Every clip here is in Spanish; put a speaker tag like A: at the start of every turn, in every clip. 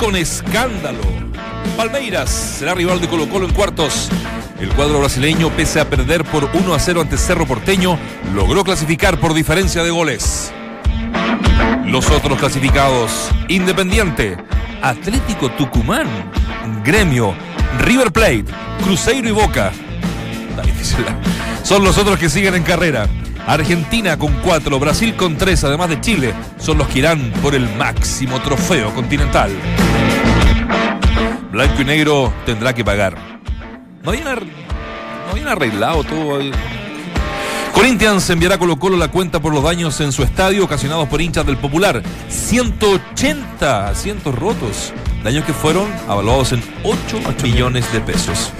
A: con escándalo. Palmeiras será rival de Colo Colo en cuartos. El cuadro brasileño, pese a perder por 1 a 0 ante Cerro Porteño, logró clasificar por diferencia de goles. Los otros clasificados, Independiente, Atlético Tucumán, Gremio, River Plate, Cruzeiro y Boca. Difícil. Son los otros que siguen en carrera. Argentina con 4, Brasil con 3, además de Chile, son los que irán por el máximo trofeo continental. Blanco y negro tendrá que pagar. No habían, ar- no habían arreglado todo. ahí. Corinthians enviará a Colo Colo la cuenta por los daños en su estadio ocasionados por hinchas del Popular. 180 asientos rotos. Daños que fueron avaluados en 8 millones de pesos.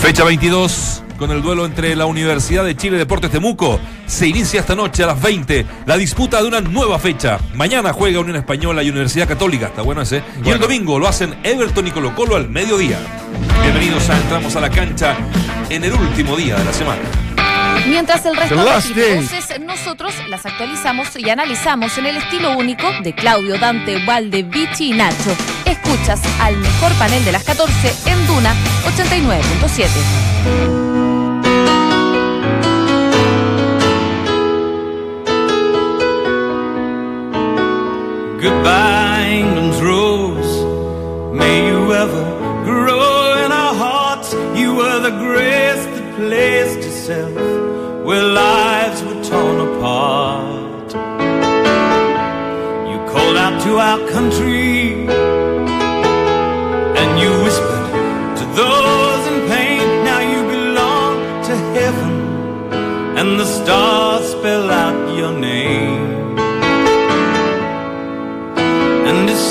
A: Fecha 22 con el duelo entre la Universidad de Chile Deportes Temuco. Se inicia esta noche a las 20 la disputa de una nueva fecha. Mañana juega Unión Española y Universidad Católica. Está bueno ese. Y el domingo lo hacen Everton y Colo Colo al mediodía. Bienvenidos a Entramos a la cancha en el último día de la semana.
B: Mientras el resto recibe
C: day.
B: voces, nosotros las actualizamos y analizamos en el estilo único de Claudio, Dante, Valde, Vichy y Nacho. Escuchas al mejor panel de las 14 en Duna 89.7.
D: Goodbye, England's rose. May you ever grow in our hearts. You were the grace that placed itself where lives were torn apart. You called out to our country and you whispered to those in pain. Now you belong to heaven and the stars spell out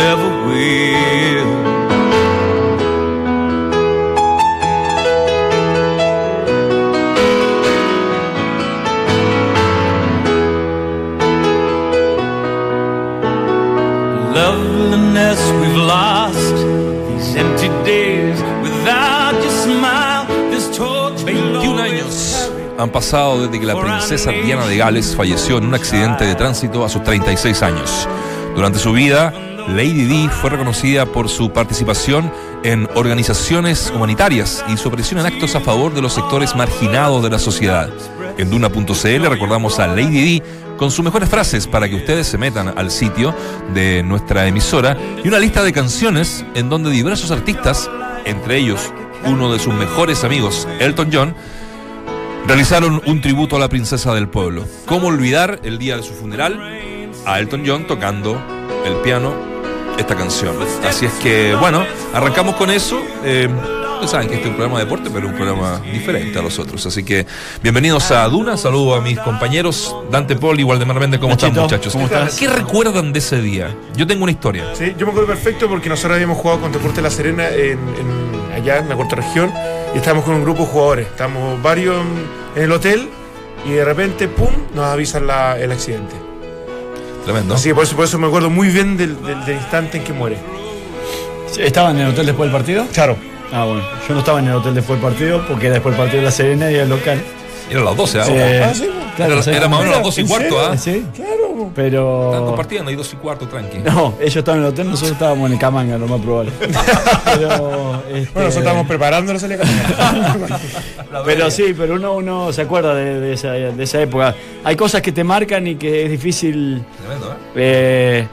D: ever will. Loveliness we've lost, these empty days without your smile, this torch
A: 21 años han pasado desde que la princesa Diana de Gales falleció en un accidente de tránsito a sus 36 años. Durante su vida, Lady Di fue reconocida por su participación en organizaciones humanitarias y su aparición en actos a favor de los sectores marginados de la sociedad. En Duna.cl recordamos a Lady Di con sus mejores frases para que ustedes se metan al sitio de nuestra emisora y una lista de canciones en donde diversos artistas, entre ellos uno de sus mejores amigos, Elton John, realizaron un tributo a la princesa del pueblo. ¿Cómo olvidar el día de su funeral a Elton John tocando el piano esta canción? Así es que, bueno, arrancamos con eso. Eh, saben que este es un programa de deporte, pero un programa diferente a los otros. Así que, bienvenidos a Duna. Saludo a mis compañeros Dante Paul y Waldemar Méndez. ¿Cómo están, muchachos?
C: ¿cómo estás?
A: ¿Qué recuerdan de ese día? Yo tengo una historia.
C: Sí, yo me acuerdo perfecto porque nosotros habíamos jugado con Deporte La Serena en, en- allá en la cuarta región y estábamos con un grupo de jugadores. Estábamos varios en, en el hotel y de repente, ¡pum!, nos avisan la- el accidente.
A: Tremendo.
C: Así que por eso, por eso me acuerdo muy bien del, del- del instante en que muere.
E: ¿Estaban en el hotel después del partido?
C: Claro.
E: Ah, bueno. Yo no estaba en el hotel después del partido porque era después del partido de La Serena y el local.
A: Eran las 12, ¿ah?
E: Eh,
C: Ah, sí,
E: claro,
A: era,
E: sí.
A: era más o menos las 12 y
C: ¿En
A: cuarto? ¿ah?
E: Sí,
C: Claro.
E: Pero.
A: compartiendo ahí 2 y cuarto, tranqui.
E: No, ellos estaban en el hotel, nosotros estábamos en el Camanga, lo más probable. pero. este,
C: Bueno, nosotros estábamos preparándonos a salir a caminar.
E: Pero sí, pero uno, uno se acuerda de, de esa, de esa época. Hay cosas que te marcan y que es difícil
A: Tremendo, ¿eh?
E: eh,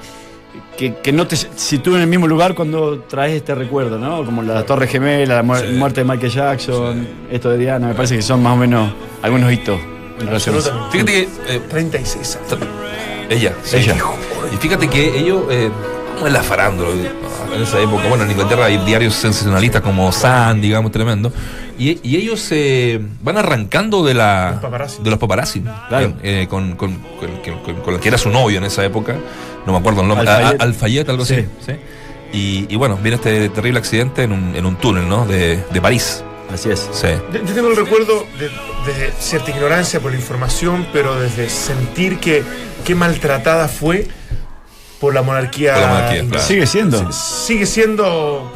E: que, que no te sitúen en el mismo lugar cuando traes este recuerdo, ¿no? Como la Torre Gemela, la mu-
A: Sí.
E: muerte de Michael Jackson, esto de Diana, me parece que son más o menos algunos hitos eso.
A: Fíjate que eh,
C: 36 años.
A: ella, sí.
E: Ella.
A: Y fíjate que ellos, eh, ¿Cómo es la farándula? En esa época, bueno, en Inglaterra hay diarios sensacionalistas como Sun, digamos, tremendo. Y, y ellos se van arrancando de la
C: Los paparazzi.
A: de los paparazzi.
E: Claro.
A: Eh, con, con, con, con- con- con el que era su novio en esa época. No me acuerdo el nombre.
E: Alfayet.
A: Alfayet, algo así.
E: Sí.
A: ¿sí? Y, y bueno, viene este terrible accidente en un, en un túnel, ¿no? De, de París.
E: Así es.
A: Sí.
C: Yo yo tengo el recuerdo de, de cierta ignorancia por la información, pero desde sentir que qué maltratada fue por la monarquía.
A: Por la monarquía, claro.
E: Sigue siendo.
C: Sigue siendo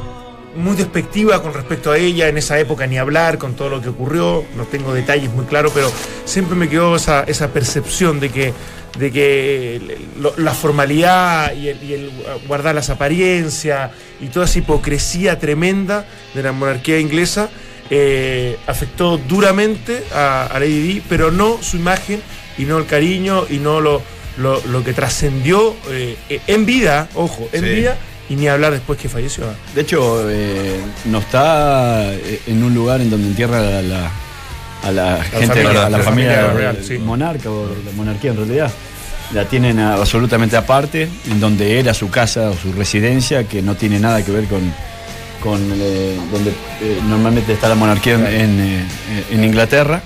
C: muy despectiva con respecto a ella en esa época, ni hablar con todo lo que ocurrió. No tengo detalles muy claros, pero siempre me quedó esa, esa percepción de que, de que lo- la formalidad y el, y el guardar las apariencias y toda esa hipocresía tremenda de la monarquía inglesa eh, afectó duramente a, a Lady Di, pero no su imagen y no el cariño y no lo, lo, lo que trascendió eh, en vida, ojo, en
A: Sí.
C: vida y ni hablar después que falleció.
E: De hecho, eh, no está en un lugar en donde entierra a la, a la gente,
C: familia,
E: a la
C: la
E: familia,
C: familia real, sí.
E: monarca o la monarquía en realidad. La tienen absolutamente aparte, en donde era su casa o su residencia, que no tiene nada que ver con, con eh, donde eh, normalmente está la monarquía en, en, eh, en Inglaterra.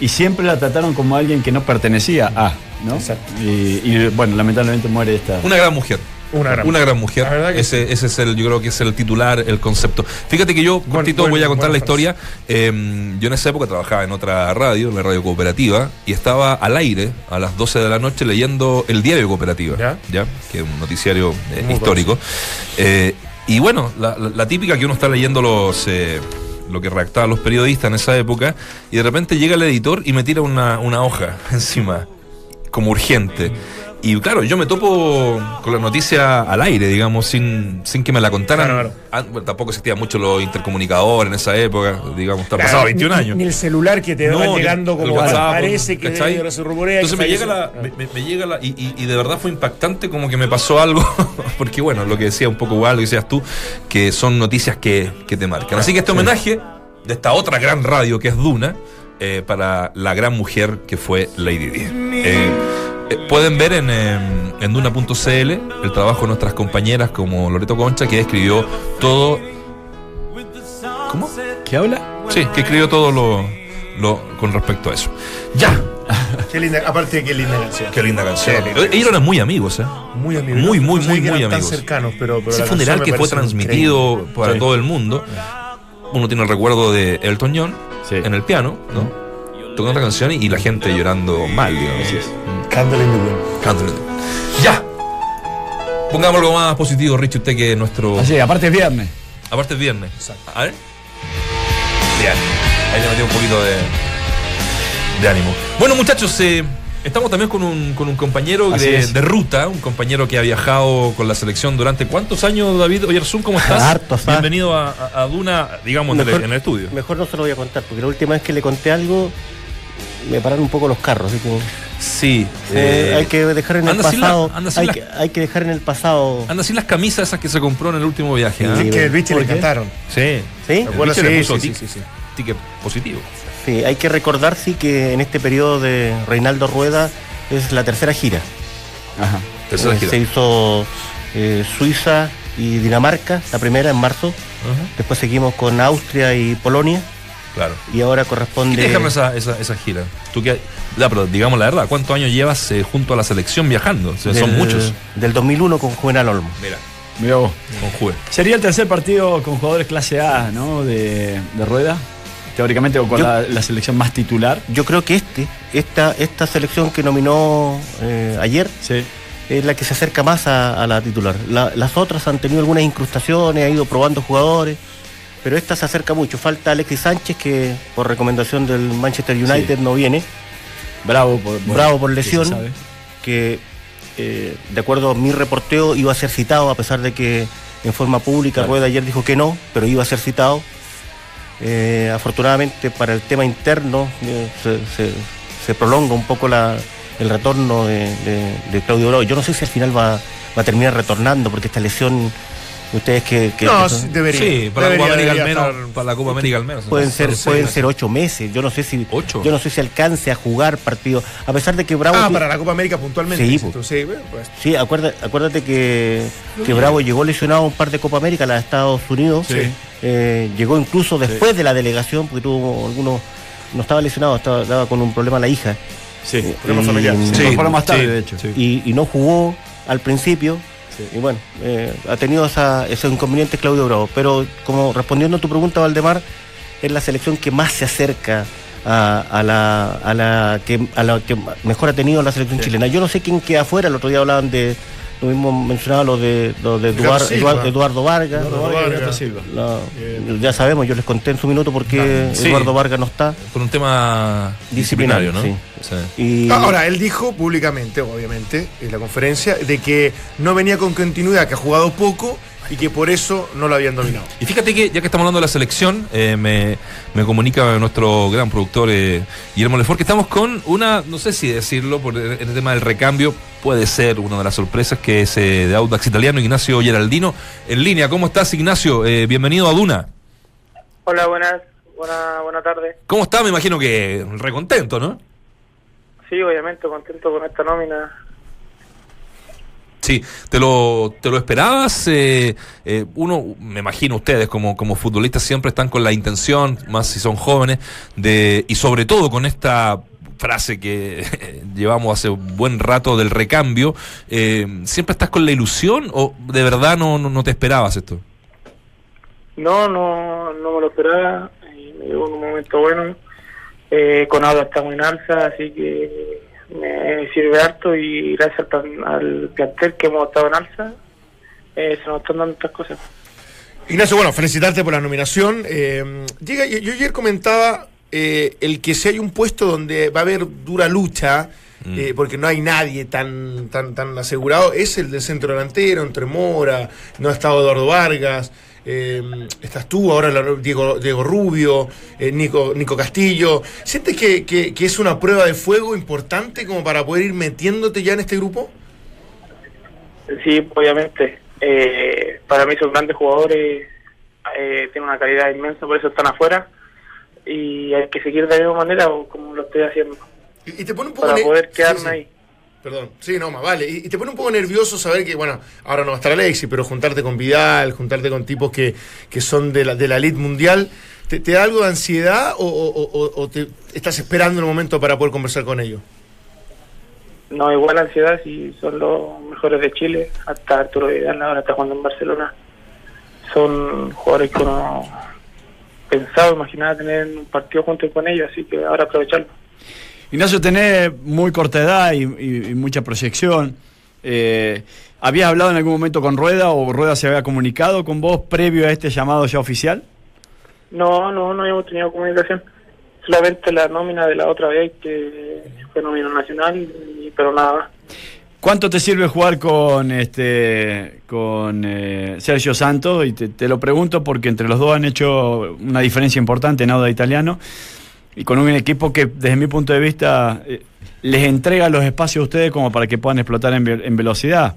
E: Y siempre la trataron como alguien que no pertenecía a, ¿no?
C: Exacto.
E: Y, y, bueno, lamentablemente muere esta.
A: Una gran mujer.
C: Una gran
A: Una gran mujer.
C: La verdad que
A: ese, ese es el, yo creo que es el titular, el concepto. Fíjate que yo, cortito, voy a contar
C: buena
A: la historia. Eh, yo en esa época trabajaba en otra radio, la radio cooperativa, y estaba al aire a las 12 de la noche leyendo el diario cooperativa,
C: ¿Ya?
A: que es un noticiario eh, histórico. Eh, y bueno, la, típica que uno está leyendo los... eh, lo que redactaban los periodistas en esa época, y de repente llega el editor y me tira una, una hoja encima, como urgente. Y claro, yo me topo con la noticia al aire, digamos, sin, sin que me la contaran.
C: Claro,
A: Ah, bueno, tampoco existían mucho los intercomunicadores en esa época, digamos, está pasado
C: Claro,
A: 21
C: ni-
A: años.
C: Ni el celular que te va
A: No,
C: llegando
A: el
C: como
A: WhatsApp,
C: parece que
A: ¿cachai?
C: ahora se rumorea.
A: Entonces
C: que
A: me llega la, me, me- me llega la, y, y- y de verdad fue impactante como que me pasó algo, porque bueno, lo que decía un poco igual, lo que decías tú, que son noticias que, que te marcan. Así que este homenaje de esta otra gran radio que es Duna, eh, para la gran mujer que fue Lady Di. Eh, eh, pueden ver en, eh, en duna.cl el trabajo de nuestras compañeras como Loreto Concha, que escribió todo. ¿Cómo?
E: ¿Qué habla?
A: Sí, que escribió todo lo, lo con respecto a eso. Ya,
C: Qué linda, aparte de qué linda canción.
A: Qué linda canción.
C: Qué linda
A: Ellos eran muy amigos, ¿eh?
C: Muy amigos.
A: Muy, muy,
C: No
A: muy, muy amigos.
C: Tan cercanos, pero, pero
A: Ese funeral que fue transmitido
C: increíble.
A: para
E: Sí.
A: todo el mundo. Uno tiene el recuerdo de Elton John
E: Sí.
A: en el piano, ¿no? Tocando la canción y, y la gente llorando mal, digamos.
C: Candle in the Wind.
A: Cántale. Ya. Pongamos algo más positivo, Richie, usted que nuestro.
E: Así, aparte es viernes.
A: Aparte es viernes.
C: Exacto.
A: A ver. Bien. Ahí le metí un poquito de, de ánimo. Bueno, muchachos, eh, estamos también con un, con un compañero de, ruta, un compañero que ha viajado con la selección durante cuántos años, David Oyarzún, ¿cómo estás?
F: Hartos, ah.
A: Bienvenido a, a- a Duna, digamos, en el, en el estudio.
F: Mejor no se lo voy a contar, porque la última vez que le conté algo, me pararon un poco los carros. Así que,
A: Sí.
F: eh,
A: eh,
F: hay que dejar en el
A: la-
F: pasado.
A: sin
F: hay,
A: la-
F: que, hay que dejar en el pasado.
A: Anda sin las camisas esas que se compró en el último viaje.
C: Sí, que el bicho
F: ¿Por
C: le encantaron.
A: Sí.
F: ¿Sí?
A: El
C: Bueno,
A: bicho le
C: sí,
A: puso
C: sí, sí, sí, sí.
A: ticket positivo.
F: Sí, hay que recordar sí que en este periodo de Reinaldo Rueda es la tercera gira.
E: Ajá.
A: Tercera
F: Eh,
A: gira.
F: Se hizo eh, Suiza y Dinamarca, la primera en marzo.
A: Ajá.
F: Después seguimos con Austria y Polonia.
A: Claro.
F: Y ahora
A: ¿Qué
F: corresponde.
A: te dejaron esa, esa, esa gira? Tú que, ya, pero digamos la verdad, ¿cuántos años llevas eh, junto a la selección viajando? O sea, son
F: del-
A: muchos.
F: Del 2001 con Juvenal Olmo.
A: Mira,
E: Mirá vos.
A: con Juve.
E: Sería el tercer partido con jugadores clase A, ¿no? De, de rueda. Teóricamente, o con
F: Yo-
E: la, la selección más titular.
F: Yo creo que este, esta, esta selección que nominó eh, ayer,
E: Sí.
F: es la que se acerca más a, a la titular. La- las otras han tenido algunas incrustaciones, ha ido probando jugadores, pero esta se acerca mucho. Falta Alexis Sánchez, que por recomendación del Manchester United no viene,
E: Bravo por,
F: bravo por lesión, que eh, de acuerdo a mi reporteo iba a ser citado, a pesar de que en forma pública
E: Claro.
F: Rueda ayer dijo que no, pero iba a ser citado. Eh, afortunadamente para el tema interno eh, se, se- se prolonga un poco la- el retorno de, de- de Claudio Bravo. Yo no sé si al final va, va a terminar retornando porque esta lesión Ustedes que, que-
C: No,
F: que son-
C: sí, debería.
A: Sí, para la Copa América al menos.
C: estar-
A: Para la Copa América al menos.
F: pueden ser pueden ser ocho meses. Yo no sé si
A: ¿Ocho?
F: yo no sé si alcance a jugar partidos a pesar de que Bravo
C: Ah, para la Copa América puntualmente.
F: Sí,
C: tú, sí, pues.
F: Sí, acuérdate, acuérdate que, que Bravo llegó lesionado a un par de Copa América, la de Estados Unidos.
C: Sí.
F: Eh, llegó incluso después de la delegación, porque tuvo algunos. No estaba lesionado, estaba, estaba con un problema la hija.
E: Sí,
C: Problema
F: Y-
C: familiar.
F: Sí.
E: Más tarde,
A: sí,
E: de hecho.
A: sí.
F: Y, y no jugó al principio. Y bueno, eh, ha tenido esa, esos inconvenientes Claudio Bravo. Pero como respondiendo a tu pregunta, Valdemar, es la selección que más se acerca a, a la, a, la que, a la que mejor ha tenido la selección chilena. Yo no sé quién queda afuera, el otro día hablaban de, lo mismo mencionaba lo de, lo de
C: Ricardo
F: Eduard-
C: Silva.
F: Eduard- Eduardo Vargas.
C: Eduardo
E: Vargas Silva.
F: La- ya sabemos, yo les conté en su minuto por qué
A: Sí.
F: Eduardo Vargas no está.
A: Por un tema disciplinario,
F: Disciplinario,
A: ¿no?
F: sí.
A: Sí.
F: Y,
C: Ahora, él dijo públicamente, obviamente, en la conferencia, de que no venía con continuidad, que ha jugado poco y que por eso no lo habían dominado.
A: Y fíjate que, ya que estamos hablando de la selección, eh, me, me comunica nuestro gran productor eh, Guillermo Lefort que estamos con una, no sé si decirlo, por el, el tema del recambio, puede ser una de las sorpresas, que es eh, de Audax Italiano, Ignacio Geraldino. En línea, ¿cómo estás, Ignacio? Eh, bienvenido a Duna.
G: Hola, buenas, buena, buena tarde.
A: ¿Cómo está? Me imagino que recontento, ¿no?
G: Sí, obviamente, contento con esta nómina.
A: Sí, ¿te lo, te lo esperabas? Eh, eh, uno, me imagino ustedes como, como futbolistas siempre están con la intención, más si son jóvenes, de y sobre todo con esta frase que llevamos hace un buen rato del recambio, eh, ¿siempre estás con la ilusión o de verdad no, no, te esperabas esto?
G: No, no, no me lo esperaba. me llegó un momento bueno. Eh, con Auda estamos en alza, así que me sirve harto y gracias al, plan- al plantel que hemos estado en alza, eh, se nos están dando estas cosas.
C: Ignacio, bueno, felicitarte por la nominación. Eh, llega, yo, yo ayer comentaba eh, el que si hay un puesto donde va a haber dura lucha, eh, porque no hay nadie tan, tan, tan asegurado, es el del centro delantero, entre Mora, no ha estado Eduardo Vargas. Eh, estás tú, ahora Diego, Diego Rubio, eh, Nico, Nico Castillo. ¿Sientes que, que- que es una prueba de fuego importante como para poder ir metiéndote ya en este grupo?
G: Sí, obviamente. Eh, para mí son grandes jugadores, eh, tienen una calidad inmensa, por eso están afuera. Y hay que seguir de la misma manera o como lo estoy haciendo,
C: Y, te pone un poco
G: para poder
C: sí,
G: quedarme
C: sí.
G: ahí.
C: Perdón, sí, no, más vale. Y, te pone un poco nervioso saber que, bueno, ahora no va a estar Alexis, pero juntarte con Vidal, juntarte con tipos que, que son de la, de la elite mundial, ¿te, da algo de ansiedad o te estás esperando el momento para poder conversar con ellos?
G: No, igual ansiedad si son los mejores de Chile, hasta Arturo Vidal ahora está jugando en Barcelona. Son jugadores que uno pensaba, imaginaba tener un partido junto con ellos, así que ahora aprovecharlo.
E: Ignacio, tenés muy corta edad y, y- y mucha proyección. Eh, ¿Habías hablado en algún momento con Rueda o Rueda se había comunicado con vos previo a este llamado ya oficial?
G: No, no, no hemos tenido comunicación. Solamente la nómina de la otra vez que fue nómina nacional, y- pero nada más.
E: ¿Cuánto te sirve jugar con este con eh, Sergio Santos? Y te, te lo pregunto porque entre los dos han hecho una diferencia importante en Auda Italiano y con un equipo que desde mi punto de vista eh, les entrega los espacios a ustedes como para que puedan explotar en, ve- en velocidad.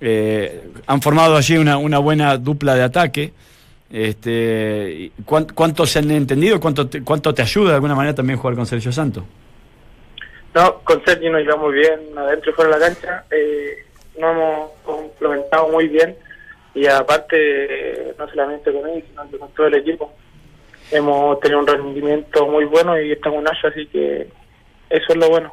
E: Eh, han formado allí una, buena dupla de ataque. Este, y ¿cuán- ¿Cuánto se han entendido? ¿Cuánto te, ¿Cuánto te ayuda de alguna manera también jugar con Sergio Santos?
G: No, con Sergio nos llevamos bien adentro y fuera de la cancha. Eh, nos hemos complementado muy bien y aparte, no solamente con él, sino con todo el equipo. Hemos tenido un rendimiento muy bueno y estamos en Asha, así que eso es lo bueno.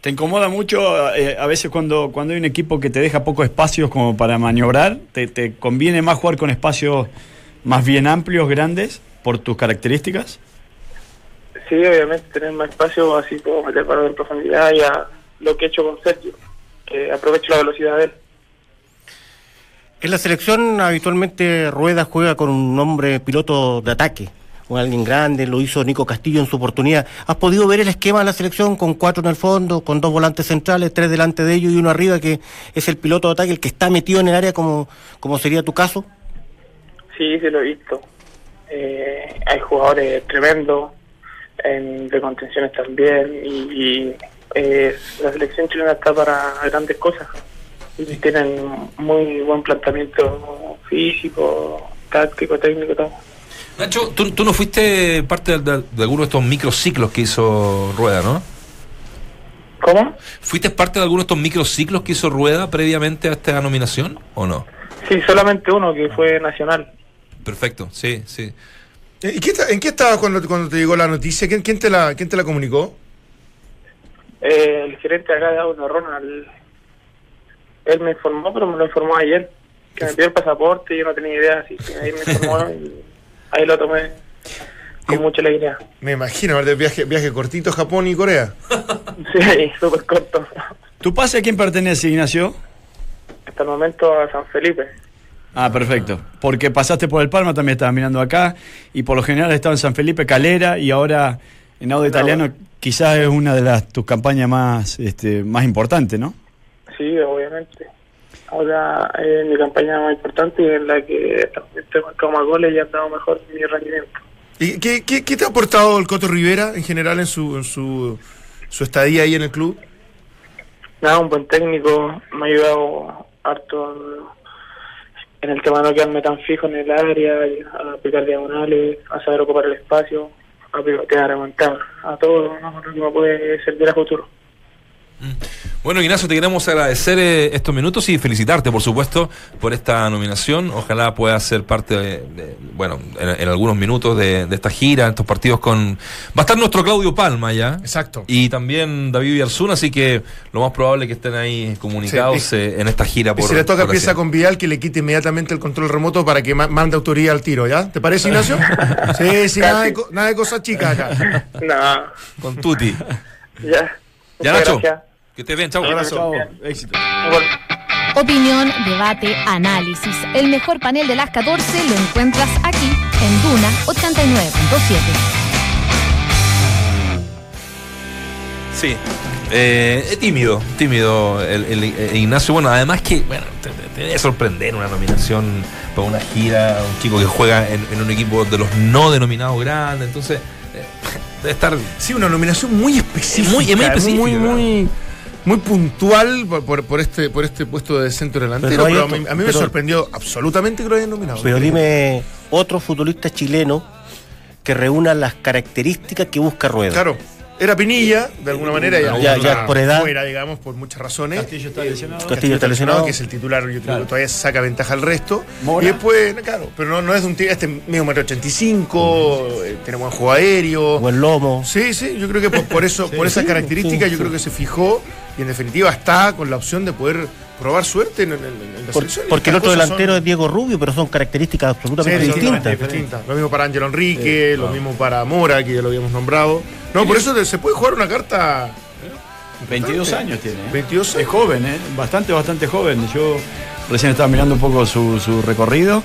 E: ¿Te incomoda mucho eh, a veces cuando, cuando hay un equipo que te deja pocos espacios como para maniobrar? ¿Te, te conviene más jugar con espacios más bien amplios, grandes, por tus características?
G: Sí, obviamente tener más espacio, así puedo meter para en profundidad y a lo que he hecho con Sergio, que aprovecho la velocidad de él.
F: En la selección habitualmente Rueda juega con un hombre piloto de ataque, con alguien grande, lo hizo Nico Castillo en su oportunidad. ¿Has podido ver el esquema de la selección con cuatro en el fondo, con dos volantes centrales, tres delante de ellos y uno arriba que es el piloto de ataque, el que está metido en el área como, como sería tu caso?
G: Sí, sí lo he visto. Eh, hay jugadores tremendos, en, de contenciones también, y, y, eh, la selección chilena está para grandes cosas. Y tienen muy buen planteamiento físico, táctico, técnico, todo.
A: Nacho, tú, tú no fuiste parte de, de- de alguno de estos microciclos que hizo Rueda, ¿no?
G: ¿Cómo?
A: ¿Fuiste parte de alguno de estos microciclos que hizo Rueda previamente a esta nominación o no?
G: Sí, solamente uno que fue nacional.
A: Perfecto, sí, sí.
C: Eh, ¿Y qué está- ¿En qué estabas cuando, cuando te llegó la noticia? ¿Quién, quién te, la, ¿Quién te la comunicó?
G: Eh, el gerente acá de Auto Ronald, él me informó, pero me lo informó ayer, que me pidió el pasaporte y yo no tenía idea, así que ahí me informó y ahí lo tomé con mucha alegría.
C: Me imagino, ¿verdad? Viaje, viaje cortito Japón y Corea.
G: Sí, súper corto.
E: ¿Tu pase a quién pertenece, Ignacio?
G: Hasta el momento a San Felipe.
E: Ah, perfecto. Porque pasaste por el Palma, también estabas mirando acá, y por lo general estaba en San Felipe, Calera, y ahora en Audio Italiano quizás es una de las tus campañas más, este, más importantes, ¿no?
G: Sí, obviamente. Ahora es mi campaña más importante y en la que también he marcado más goles y he dado mejor mi rendimiento.
C: ¿Y qué, qué, qué te ha aportado el Coto Rivera en general en su, en su, su estadía ahí en el club?
G: Nada, un buen técnico, me ha ayudado harto en, en el tema de no quedarme tan fijo en el área, a aplicar diagonales, a saber ocupar el espacio, a pivotear, a aguantar, a todo ¿no? lo que me puede servir a futuro.
A: Bueno, Ignacio, te queremos agradecer eh, estos minutos y felicitarte, por supuesto, por esta nominación. Ojalá puedas ser parte, de, de- bueno, en, en algunos minutos de, de esta gira, estos partidos con... Va a estar nuestro Claudio Palma ya.
C: Exacto.
A: Y también David Villarzún, así que lo más probable es que estén ahí comunicados
C: Sí, y-
A: eh, en esta gira.
C: Y
A: Por,
C: si le toca pieza con Vidal, que le quite inmediatamente el control remoto para que ma- mande autoría al tiro, ¿ya? ¿Te parece, Ignacio? sí, sí, nada de, co- nada de cosas chicas acá.
G: Nada,
A: Con Tuti.
G: ya.
A: Ya,
G: Muchas
A: Nacho.
G: gracias.
A: Que te ven, chao.
E: Chao, éxito.
G: Igual.
B: Opinión, debate, análisis. El mejor panel de las 14 lo encuentras aquí en Duna 89.7.
A: Sí. Eh, es tímido, tímido el, el- el Ignacio. Bueno, además que, bueno, te, debe sorprender una nominación para una gira, un chico que juega en, en un equipo de los no denominados grandes. Entonces, eh, debe estar.
C: Sí, una nominación muy específica.
A: Muy- muy específica,
C: Muy,
A: ¿verdad?
C: muy, muy puntual por, por- por este, por este puesto de centro delantero.
F: Pero
C: a mí, a mí me sorprendió absolutamente que lo hayan nominado.
F: Pero dime otro futbolista chileno que reúna las características que busca Rueda.
C: Claro, era Pinilla, de alguna manera, ya,
F: Ya- ya por edad.
C: fuera, digamos, por muchas razones.
E: Castillo está lesionado.
F: Castillo está lesionado.
C: que es el titular, yo creo
E: Claro.
C: que todavía saca ventaja al resto.
E: Mora.
C: Y después, claro, pero no, no es de un tío, este medio metro 85, eh, tiene buen juego aéreo.
F: Buen lomo.
C: Sí, sí, yo creo que por, por eso, por esas características,
F: sí,
C: yo
F: sí.
C: creo que se fijó y en definitiva está con la opción de poder probar suerte en, en- en la
F: Por- porque el otro delantero
C: son-
F: es Diego Rubio, pero son características absolutamente distintas.
C: Lo mismo para Ángelo Enrique, lo mismo para Mora, que ya lo habíamos nombrado. No, por eso se puede jugar una carta
E: 22 años tiene. ¿eh?
C: 22
E: Es
C: años.
E: joven, ¿eh? Bastante, bastante joven. Yo recién estaba mirando un poco su, su recorrido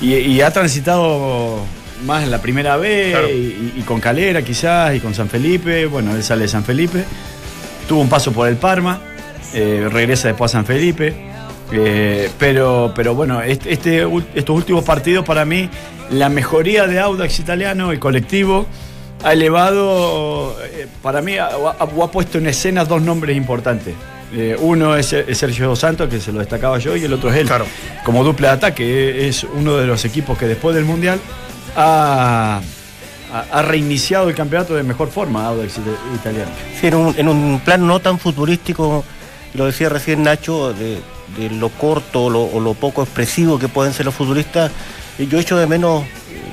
E: y, y ha transitado más en la primera vez
C: Claro.
E: y, y con Calera quizás y con San Felipe. Bueno, él sale de San Felipe. Tuvo un paso por el Parma, eh, regresa después a San Felipe. eh, pero, pero bueno, este, este estos últimos partidos para mí, la mejoría de Audax italiano, el colectivo, ha elevado, eh, para mí, ha, ha- o ha puesto en escena dos nombres importantes. Eh, uno es, es Sergio Santos, que se lo destacaba yo, y el otro es él.
C: Claro.
E: Como dupla de ataque, es uno de los equipos que después del Mundial ha, ha- reiniciado el campeonato de mejor forma, Audax ita- italiano.
F: Sí, en un, en un plan no tan futbolístico, lo decía recién Nacho, de, lo corto o lo, poco expresivo que pueden ser los futbolistas. Y Yo echo de menos,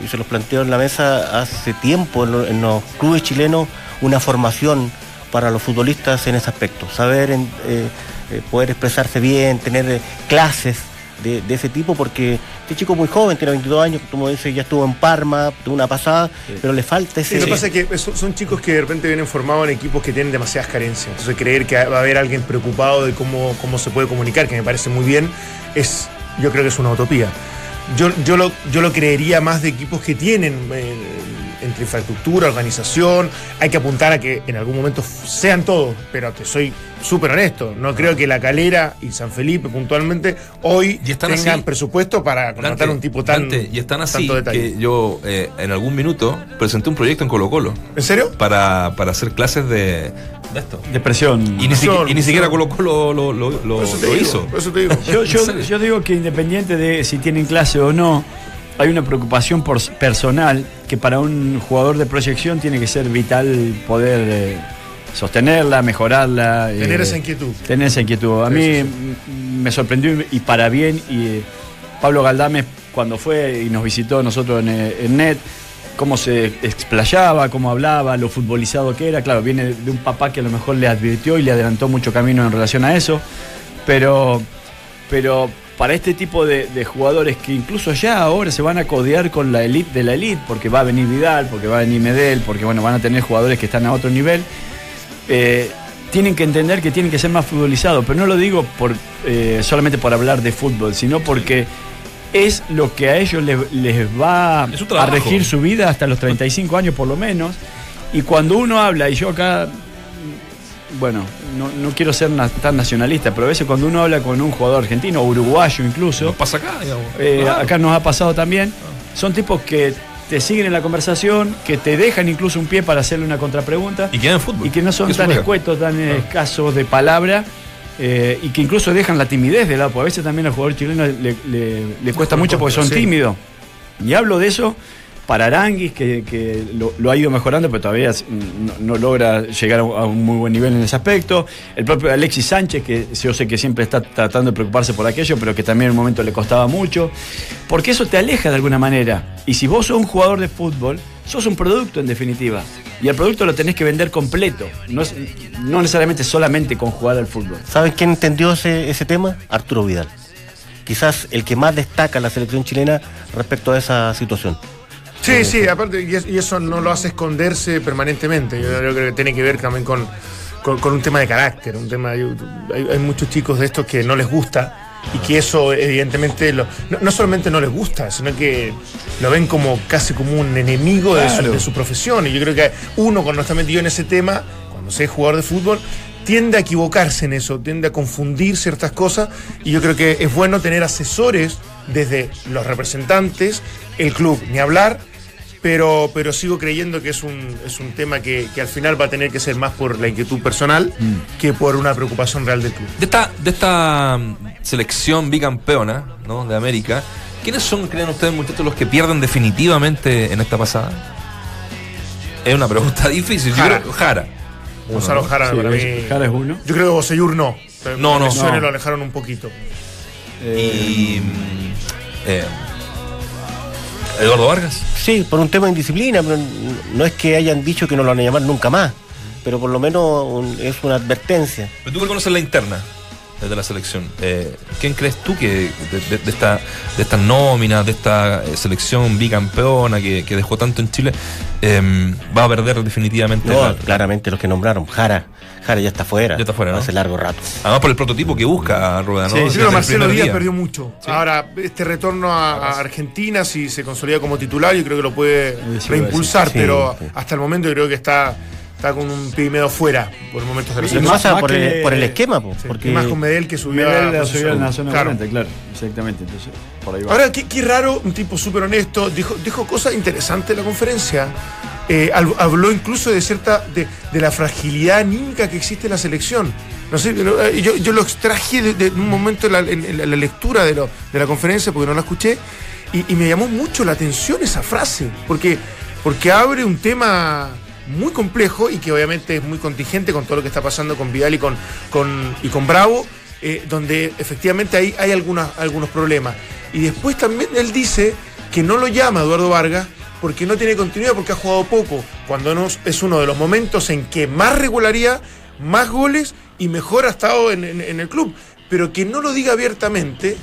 F: y se los planteo en la mesa hace tiempo en, lo- en los clubes chilenos, una formación para los futbolistas en ese aspecto. Saber eh, eh, poder expresarse bien, tener eh, clases de ese tipo, porque este chico es muy joven, tiene 22 años, como dice, ya estuvo en Parma, tuvo una pasada, pero le falta
C: Sí,
F: ese...
C: lo que pasa es que son, son chicos que de repente vienen formados en equipos que tienen demasiadas carencias. Entonces creer que va a haber alguien preocupado de cómo, cómo se puede comunicar, que me parece muy bien, es yo creo que es una utopía. Yo, yo, lo, yo lo creería más de equipos que tienen eh, entre infraestructura, organización. Hay que apuntar a que en algún momento sean todos, pero te soy súper honesto. No creo que La Calera y San Felipe puntualmente hoy tengan
A: así.
C: presupuesto para contratar
A: Dante,
C: un tipo tan.
A: Dante, y están así
C: tanto detalle.
A: que yo eh, en algún minuto presenté un proyecto en Colo Colo
C: ¿En serio?
A: para, para hacer clases de, de esto.
E: Depresión.
A: Y ni, siquiera, y ni
C: Son-
A: siquiera
C: son-
A: Colo Colo lo, lo, lo-
C: Por eso te
A: lo
C: digo,
A: hizo.
C: eso te digo.
E: Yo, digo que independiente de si tienen clase o no, hay una preocupación por, personal que para un jugador de proyección tiene que ser vital poder eh, sostenerla, mejorarla.
C: Tener
E: eh,
C: esa inquietud.
E: Tener esa inquietud. A
C: Sí,
E: mí
C: sí, sí.
E: m- me sorprendió y- para bien. Y eh, Pablo Galdames, cuando fue y nos visitó nosotros en, en NET, cómo se explayaba, cómo hablaba, lo futbolizado que era. Claro, viene de un papá que a lo mejor le advirtió y le adelantó mucho camino en relación a eso. Pero, pero para este tipo de, jugadores que incluso ya ahora se van a codear con la elite de la elite, porque va a venir Vidal, porque va a venir Medel, porque bueno, van a tener jugadores que están a otro nivel eh, tienen que entender que tienen que ser más futbolizados, pero no lo digo eh, solamente por hablar de fútbol, sino porque es lo que a ellos les, les va a regir su vida hasta los 35 años por lo menos. Y cuando uno habla, y yo acá, mm, bueno, no, no quiero ser na- tan nacionalista, pero a veces cuando uno habla con un jugador argentino uruguayo incluso,
A: Nos pasa acá, digamos.
E: eh,
A: Claro.
E: acá nos ha pasado también. Son tipos que te siguen en la conversación, que te dejan incluso un pie para hacerle una contrapregunta
A: Y quedan en fútbol.
E: y que no son tan escuetos, tan escasos de palabra. Eh, y que incluso dejan la timidez de lado, porque a veces también al jugador chileno le, le- le cuesta mucho porque son tímidos. Y hablo de eso para Aranguis, que, lo, ha ido mejorando, pero todavía no, logra llegar a un, muy buen nivel en ese aspecto. El propio Alexis Sánchez, que yo sé que siempre está tratando de preocuparse por aquello, pero que también en un momento le costaba mucho. Porque eso te aleja de alguna manera. Y si vos sos un jugador de fútbol, sos un producto en definitiva. Y el producto lo tenés que vender completo. No, es- no necesariamente solamente con jugar al fútbol.
F: ¿Saben quién entendió ese, ese tema? Arturo Vidal. Quizás el que más destaca la selección chilena respecto a esa situación.
C: Sí, sí, aparte, y es- y eso no lo hace esconderse permanentemente. Yo creo que tiene que ver también con, con, con un tema de carácter, un tema de- hay, hay muchos chicos de estos que no les gusta y que eso evidentemente lo- no, no solamente no les gusta, sino que lo ven como casi como un enemigo de, su, de su profesión. Y yo creo que uno cuando está metido en ese tema, cuando se es jugador de fútbol, tiende a equivocarse en eso, tiende a confundir ciertas cosas y yo creo que es bueno tener asesores desde los representantes, el club, ni hablar, pero, pero sigo creyendo que es un, es un tema que, que al final va a tener que ser más por la inquietud personal que por una preocupación real del club.
A: De esta, de esta mm, selección bicampeona ¿no? de América, ¿quiénes son, creen ustedes, muchachos, los que pierden definitivamente en esta pasada? Es una pregunta difícil. Yo
C: Jara.
A: creo- Jara.
C: Gonzalo Jara,
E: Sí,
C: para mí.
E: Jara es uno.
C: Yo creo que Boseyur no.
A: No, no.
E: No.
C: lo alejaron un poquito.
A: Y. mm, eh, Eduardo Vargas.
F: Sí, por un tema de indisciplina, pero no es que hayan dicho que no lo van a llamar nunca más, pero por lo menos un- es una advertencia.
A: Pero tú conoces la interna de la selección, eh, ¿quién crees tú que de, de- de esta de estas nóminas, de esta eh, selección bicampeona que, que dejó tanto en Chile, eh, va a perder definitivamente?
F: No,
A: la-
F: claramente los que nombraron. Jara, Jara ya está fuera.
A: Ya está fuera, ¿no?
F: Hace largo rato.
A: Además por el prototipo que busca Rueda, ¿no?
E: Sí, sí,
C: que Marcelo Díaz
A: día.
C: perdió mucho. Ahora, este retorno a, a Argentina, si se consolida como titular, yo creo que lo puede
E: Sí,
C: reimpulsar,
F: sí,
C: pero
F: sí.
C: hasta el momento yo creo que está, está con un pie y medio fuera por el momento de la
F: Y
C: selección.
E: más-
F: por,
E: que-
F: el, por el esquema, po,
C: Sí,
F: porque
C: y más con Medel que subió
E: Medel
C: a
E: la subió zona
C: Claro.
E: volante, claro. Exactamente. Entonces, por ahí va.
C: Ahora, qué, qué raro, un tipo súper honesto, dijo, dijo cosas interesantes en la conferencia. Eh, hab- habló incluso de cierta de, de la fragilidad anímica que existe en la selección. No sé, pero, eh, yo, yo lo extraje de, de un momento en la, en- en la lectura de, lo- de la conferencia porque no la escuché y, y me llamó mucho la atención esa frase porque, porque abre un tema muy complejo y que obviamente es muy contingente con todo lo que está pasando con Vidal y con, con, y con Bravo, eh, donde efectivamente hay, hay algunas, algunos problemas. Y después también él dice que no lo llama Eduardo Vargas porque no tiene continuidad, porque ha jugado poco, cuando no, es uno de los momentos en que más regularidad, más goles y mejor ha estado en, en- en el club. Pero que no lo diga abiertamente,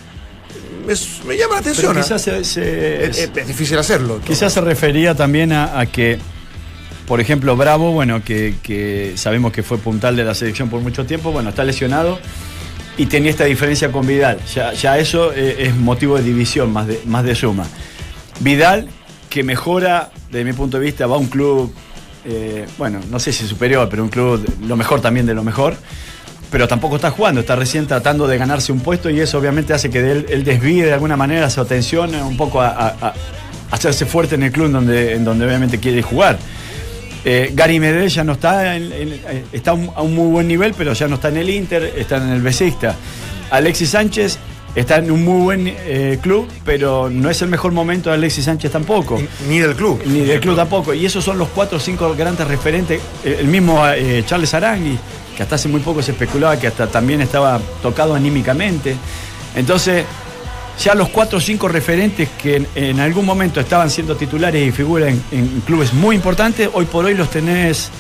C: es- me llama la atención. ¿ah?
E: quizás, se- se-
C: es, difícil hacerlo.
E: Quizás se refería también a, a que, por ejemplo, Bravo, bueno, que, sabemos que fue puntal de la selección por mucho tiempo, bueno, está lesionado y tenía esta diferencia con Vidal. Ya, eso eh, es motivo de división, más de, más de suma. Vidal, que mejora, desde mi punto de vista, va a un club, eh, bueno, no sé si superior, pero un club lo mejor también de lo mejor. Pero tampoco está jugando, está recién tratando de ganarse un puesto y eso obviamente hace que él, desvíe de alguna manera su atención un poco a, hacerse fuerte en el club donde, en donde obviamente quiere jugar. Eh, Gary Medel ya no está, en- en- eh, está a un, a un muy buen nivel, pero ya no está en el Inter, está en el Besista. Alexis Sánchez está en un muy buen eh, club, pero no es el mejor momento de Alexis Sánchez tampoco.
C: Ni del club.
E: Ni del club tampoco. Y esos son los cuatro o cinco grandes referentes. El mismo eh, Charles Arangui, que hasta hace muy poco se especulaba que hasta también estaba tocado anímicamente. Entonces, ya los cuatro o cinco referentes que en, en algún momento estaban siendo titulares y figuras en, en clubes muy importantes, hoy por hoy los tenés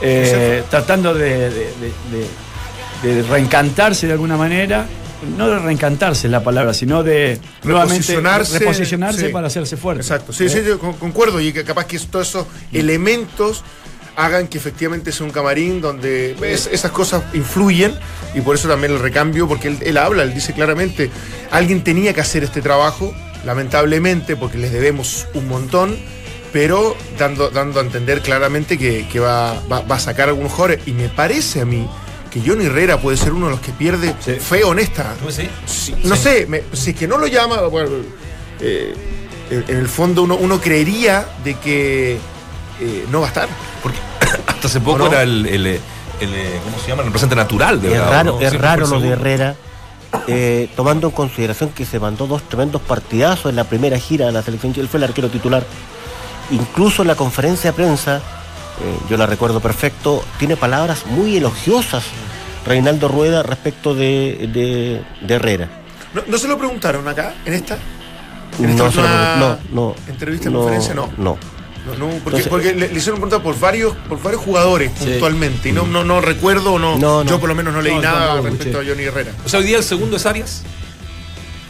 E: eh, tratando de, de- de- de- de reencantarse de alguna manera. No de reencantarse es la palabra, sino de nuevamente
C: Reposicionarse,
E: reposicionarse
C: sí.
E: para hacerse fuerte.
C: Exacto, sí, sí, yo con- concuerdo y que capaz que todos esos elementos hagan que efectivamente sea un camarín donde es- esas cosas influyen y por eso también el recambio, porque él, él habla, él dice claramente, alguien tenía que hacer este trabajo, lamentablemente, porque les debemos un montón, pero dando, dando a entender claramente que, que va, va- va a sacar algunos jugadores y me parece a mí que Johnny Herrera puede ser uno de los que pierde fe honesta.
A: ¿Tú sí?
C: Sí, no sé, me- si es que no lo llama, bueno, eh, en, en el fondo uno, uno creería de que eh, no va a estar.
A: Hasta hace poco
C: ¿O no?
A: era el, el, el, eh, ¿cómo se llama? El representante natural de
F: Es
A: Bravo,
F: raro,
A: ¿no?
F: es
A: Siempre
F: raro lo de. Herrera, eh, tomando en consideración que se mandó dos tremendos partidazos en la primera gira de la selección. Él fue el arquero titular. Incluso en la conferencia de prensa, eh, yo la recuerdo perfecto, tiene palabras muy elogiosas Reinaldo Rueda respecto de, de- de Herrera.
C: ¿No, no se lo preguntaron acá, en esta? ¿En esta
F: No, se lo no, no.
C: entrevista en conferencia? No.
F: No.
C: No, no, porque,
F: Entonces-
C: porque le, le hicieron pregunta por varios, por varios jugadores puntualmente. Y no, no, no recuerdo o no,
F: No, no.
C: Yo por lo menos no leí
E: No,
C: nada respecto
E: escuché.
C: a Johnny Herrera.
A: O sea, hoy día el segundo es Arias.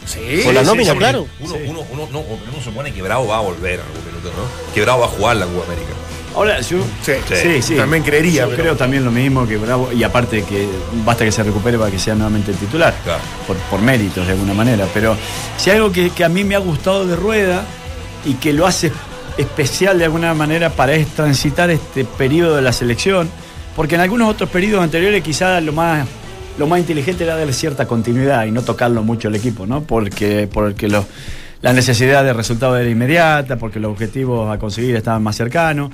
C: Sí.
F: Por la nómina,
C: sí,
F: claro.
A: Uno, uno, uno, no, uno supone que Bravo va a volver en algún minuto, ¿no? Que Bravo va a jugar la Copa América.
E: Ahora, yo
C: Sí,
E: Sí, sí.
C: También creería,
E: Yo
C: pero-
E: creo también lo mismo que Bravo, y aparte que basta que se recupere para que sea nuevamente el titular,
A: Claro.
E: por, por méritos de alguna manera. Pero si algo que, que a mí me ha gustado de Rueda y que lo hace especial de alguna manera para transitar este periodo de la selección, porque en algunos otros periodos anteriores quizás lo más lo más inteligente era darle cierta continuidad y no tocarlo mucho al equipo, ¿no? Porque, porque los- la necesidad de resultado era inmediata, porque los objetivos a conseguir estaban más cercanos.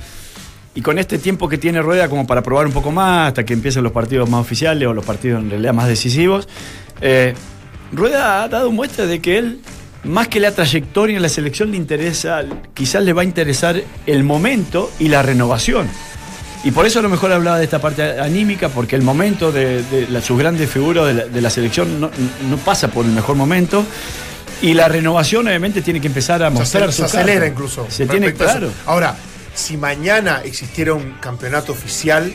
E: Y con este tiempo que tiene Rueda como para probar un poco más, hasta que empiecen los partidos más oficiales o los partidos en realidad más decisivos, eh, Rueda ha dado muestra de que él, más que la trayectoria en la selección, le interesa, quizás le va a interesar el momento y la renovación. Y por eso a lo mejor hablaba de esta parte anímica, porque el momento de, de la- sus grandes figuras de la, de la selección no, no pasa por el mejor momento. Y la renovación obviamente tiene que empezar a mostrar su
C: se acelera
E: carta.
C: incluso.
E: Se tiene, claro.
C: Ahora, si mañana existiera un campeonato oficial,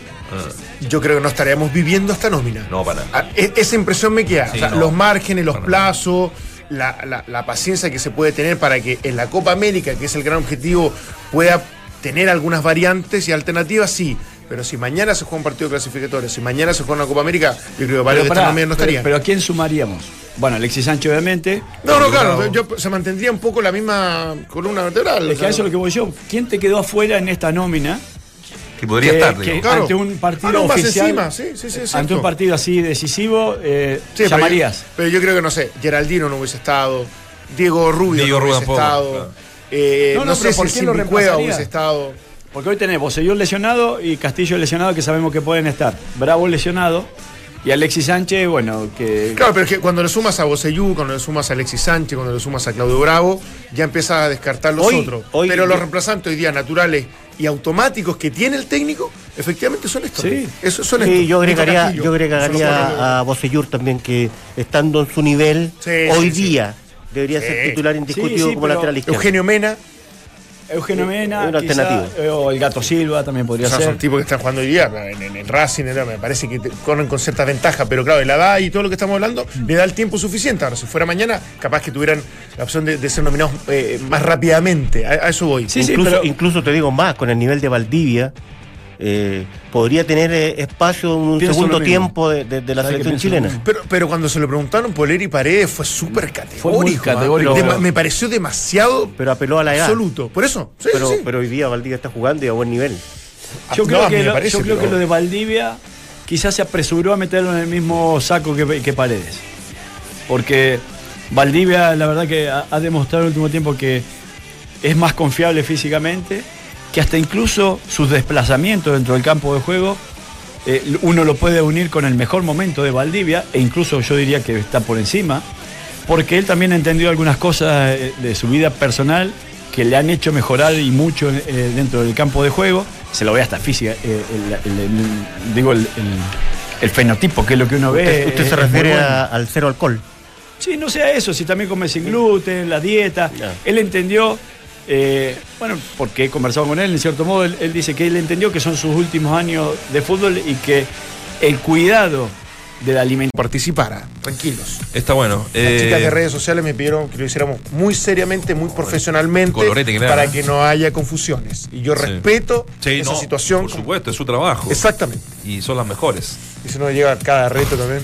C: yo creo que no estaríamos viviendo esta nómina.
A: Ah. No, para nada.
C: Ah, e- Esa impresión me queda.
A: Sí,
C: O sea,
A: no.
C: Los márgenes, los
A: Para nada.
C: La, la- la paciencia que se puede tener para que en la Copa América, que es el gran objetivo, pueda tener algunas variantes y alternativas, sí. Pero si mañana se juega un partido clasificatorio, si mañana se juega una Copa América, yo creo que varios de estas nóminas no estarían.
E: Pero, ¿a quién sumaríamos? Bueno, Alexis Sánchez, obviamente.
C: no, no, claro, yo- se mantendría un poco la misma columna vertebral.
E: Es que a eso es lo que voy yo. ¿Quién te quedó afuera en esta nómina?
A: Que podría
E: que-
A: estar,
E: que.
C: Claro.
E: ante un partido
C: Ah, no, más
E: oficial,
C: encima, sí, sí, sí,
E: ante un partido así decisivo, eh,
C: Sí, pero
E: llamarías.
C: yo- Pero yo, creo que, no sé, Geraldino no hubiese estado, Diego Rubio
A: Diego
C: no hubiese
A: tampoco,
C: estado,
A: claro.
C: eh,
E: No,
C: no,
E: no,
C: sé
E: pero
C: si
E: ¿por quién lo
C: Cueva hubiese estado.
E: Porque hoy tenés Bosellón lesionado y Castillo lesionado, que sabemos que pueden estar. Bravo lesionado y Alexis Sánchez, bueno, que.
C: Claro, pero es que cuando le sumas a Bosellú, cuando le sumas a Alexis Sánchez, cuando le sumas a Claudio Bravo, ya empiezas a descartar los
F: Hoy-
C: otros.
F: hoy-
C: pero los reemplazantes hoy día naturales y automáticos que tiene el técnico, efectivamente son estos.
E: Sí.
C: Eso, son
F: Sí,
C: estos.
F: yo agregaría,
C: Castillo,
F: yo agregaría a Bocellur también que estando en su nivel,
C: Sí,
F: hoy
C: sí, sí.
F: día debería ser titular indiscutido
E: Sí, sí,
F: como lateral izquierdo.
C: Eugenio Mena,
E: Eugenio Mena,
F: Una
E: quizá,
F: alternativa.
E: eh, o el Gato Silva también podría
C: o sea,
E: ser.
C: son tipos que están jugando hoy día en, en- en Racing, era- me parece que te- corren con cierta ventaja, pero claro, la edad y todo lo que estamos hablando le da el tiempo suficiente. Ahora, si fuera mañana, capaz que tuvieran la opción de, de ser nominados eh, más rápidamente. A, a eso voy.
E: Sí, sí,
F: incluso,
E: pero-
F: incluso te digo más, con el nivel de Valdivia, eh, podría tener eh, espacio en un
E: Pienso
F: segundo tiempo de, de- de la
E: ¿Sabe que
F: selección chilena.
C: Pero, pero cuando se lo preguntaron Poler y Paredes fue súper categórico.
E: muy
C: ¿ah? me pareció demasiado
F: Pero apeló a la edad.
C: absoluto. Por eso. Sí,
F: pero,
C: sí.
F: pero hoy día Valdivia está jugando y a buen nivel.
E: Yo
C: No,
E: creo,
C: a mí
E: que,
C: me
E: lo,
C: parece,
E: yo creo
C: pero-
E: que lo de Valdivia quizás se apresuró a meterlo en el mismo saco que, que Paredes. Porque Valdivia, la verdad que ha, ha demostrado en el último tiempo que es más confiable físicamente, que hasta incluso sus desplazamientos dentro del campo de juego, eh, uno lo puede unir con el mejor momento de Valdivia, e incluso yo diría que está por encima, porque él también entendió algunas cosas eh, de su vida personal que le han hecho mejorar y mucho eh, dentro del campo de juego. Se lo ve hasta física, eh, el- el- el- digo, el, el- el fenotipo, que es lo que uno ve.
F: Usted, usted
E: es-
F: se refiere
E: muy bueno.
F: a- al cero alcohol.
E: Sí, no sea eso, si también come sin gluten, la dieta. Él entendió, eh, bueno, porque he conversado con él, en cierto modo, él, él dice que él entendió que son sus últimos años de fútbol y que el cuidado de la alimentación.
C: Participara, tranquilos.
A: Está bueno.
C: Las
A: Eh,
C: chicas de redes sociales me pidieron que lo hiciéramos muy seriamente, muy profesionalmente,
A: colorete que le
C: para
A: dan, ¿eh?
C: que no haya confusiones. Y yo
A: Sí.
C: respeto
A: sí,
C: esa
A: no,
C: situación.
A: Por supuesto, es su trabajo.
C: Exactamente.
A: Y son las mejores.
C: Y si no llega cada reto también.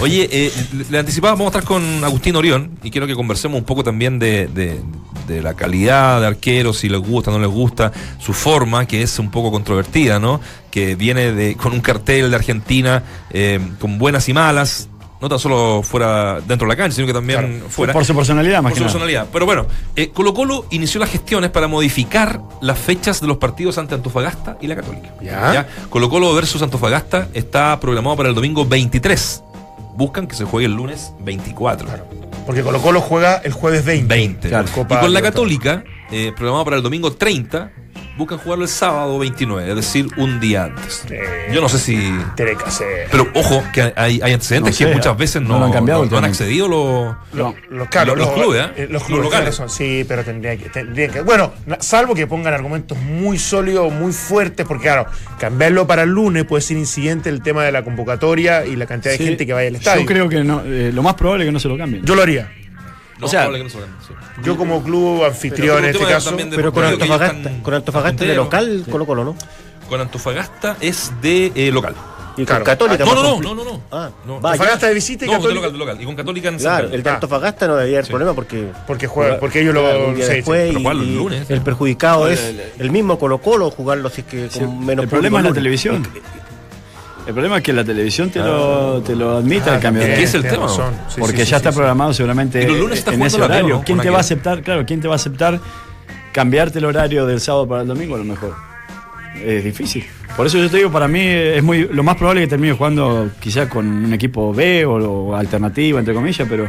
A: Oye, eh, le- le anticipaba, vamos a estar con Agustín Orión y quiero que conversemos un poco también de, de- de la calidad de arqueros, si les gusta, no les gusta, su forma, que es un poco controvertida, ¿no? Que viene de, con un cartel de Argentina eh, con buenas y malas, no tan solo fuera dentro de la cancha, sino que también
C: Claro.
A: fuera.
E: Por su personalidad, más
A: Por su personalidad. Pero bueno, eh, Colo Colo inició las gestiones para modificar las fechas de los partidos ante Antofagasta y la Católica.
C: Ya.
A: Colo Colo versus Antofagasta está programado para el domingo 23. Buscan que se juegue el lunes 24.
C: Porque Colo Colo juega el jueves 20.
A: 20.
E: Claro.
C: Copa
A: y con la. Católica, eh, programado para el domingo 30, buscan jugarlo el sábado 29, es decir, un día antes.
C: Eh,
A: Yo no sé si...
C: Tiene que hacer.
A: Pero ojo, que hay, hay antecedentes
E: No sé,
A: que muchas veces no,
E: no lo han cambiado
A: no- no han accedido los...
C: Los, claro,
A: Los- los clubes, ¿eh?
C: Los clubes
A: locales.
C: razón. Sí, pero tendría que, tendrían que. Bueno, salvo que pongan argumentos muy sólidos, muy fuertes, porque claro, cambiarlo para el lunes puede ser incidente el tema de la convocatoria y la cantidad de
E: Sí,
C: gente que vaya al estadio.
E: Yo creo que no, eh, lo más probable es que no se lo cambien.
C: Yo lo haría.
A: No,
E: O sea,
A: que no se sí.
C: Yo como club anfitrión
A: Pero
C: en este caso.
F: Pero con
A: que
F: Antofagasta, con Antofagasta de local, Colo Colo, ¿no?
A: Con Antofagasta es de eh, local.
F: Y
C: Claro.
F: con Católica.
A: No, no, no, no, no, no.
F: Ah,
A: No.
C: Antofagasta de visita y
A: No, de
C: Católica.
A: local, de local. Y con Católica en
F: Claro, el de
C: Ah.
F: Antofagasta no debería haber
A: Sí.
F: problema porque.
C: Porque juega, porque ellos lo sí, sí.
F: después y-
A: el
F: y
A: lunes.
F: el perjudicado es
E: el-
F: el mismo Colo Colo jugarlo así que
E: Sí,
F: con menos
E: el problema es la televisión. El problema es que la televisión te lo, te lo admite
C: Ah,
E: al cambio de
A: ¿Qué es el tema?
C: Sí,
E: porque
C: sí,
E: ya
C: sí,
E: está
C: sí,
E: programado seguramente
A: está
E: en ese horario.
A: ¿no?
E: ¿Quién te va a aceptar? Claro, ¿quién te va a aceptar cambiarte el horario del sábado para el domingo a lo mejor? Es difícil. Por eso yo te digo, para mí es muy lo más probable que termine jugando quizás con un equipo B o, o alternativa, entre comillas, pero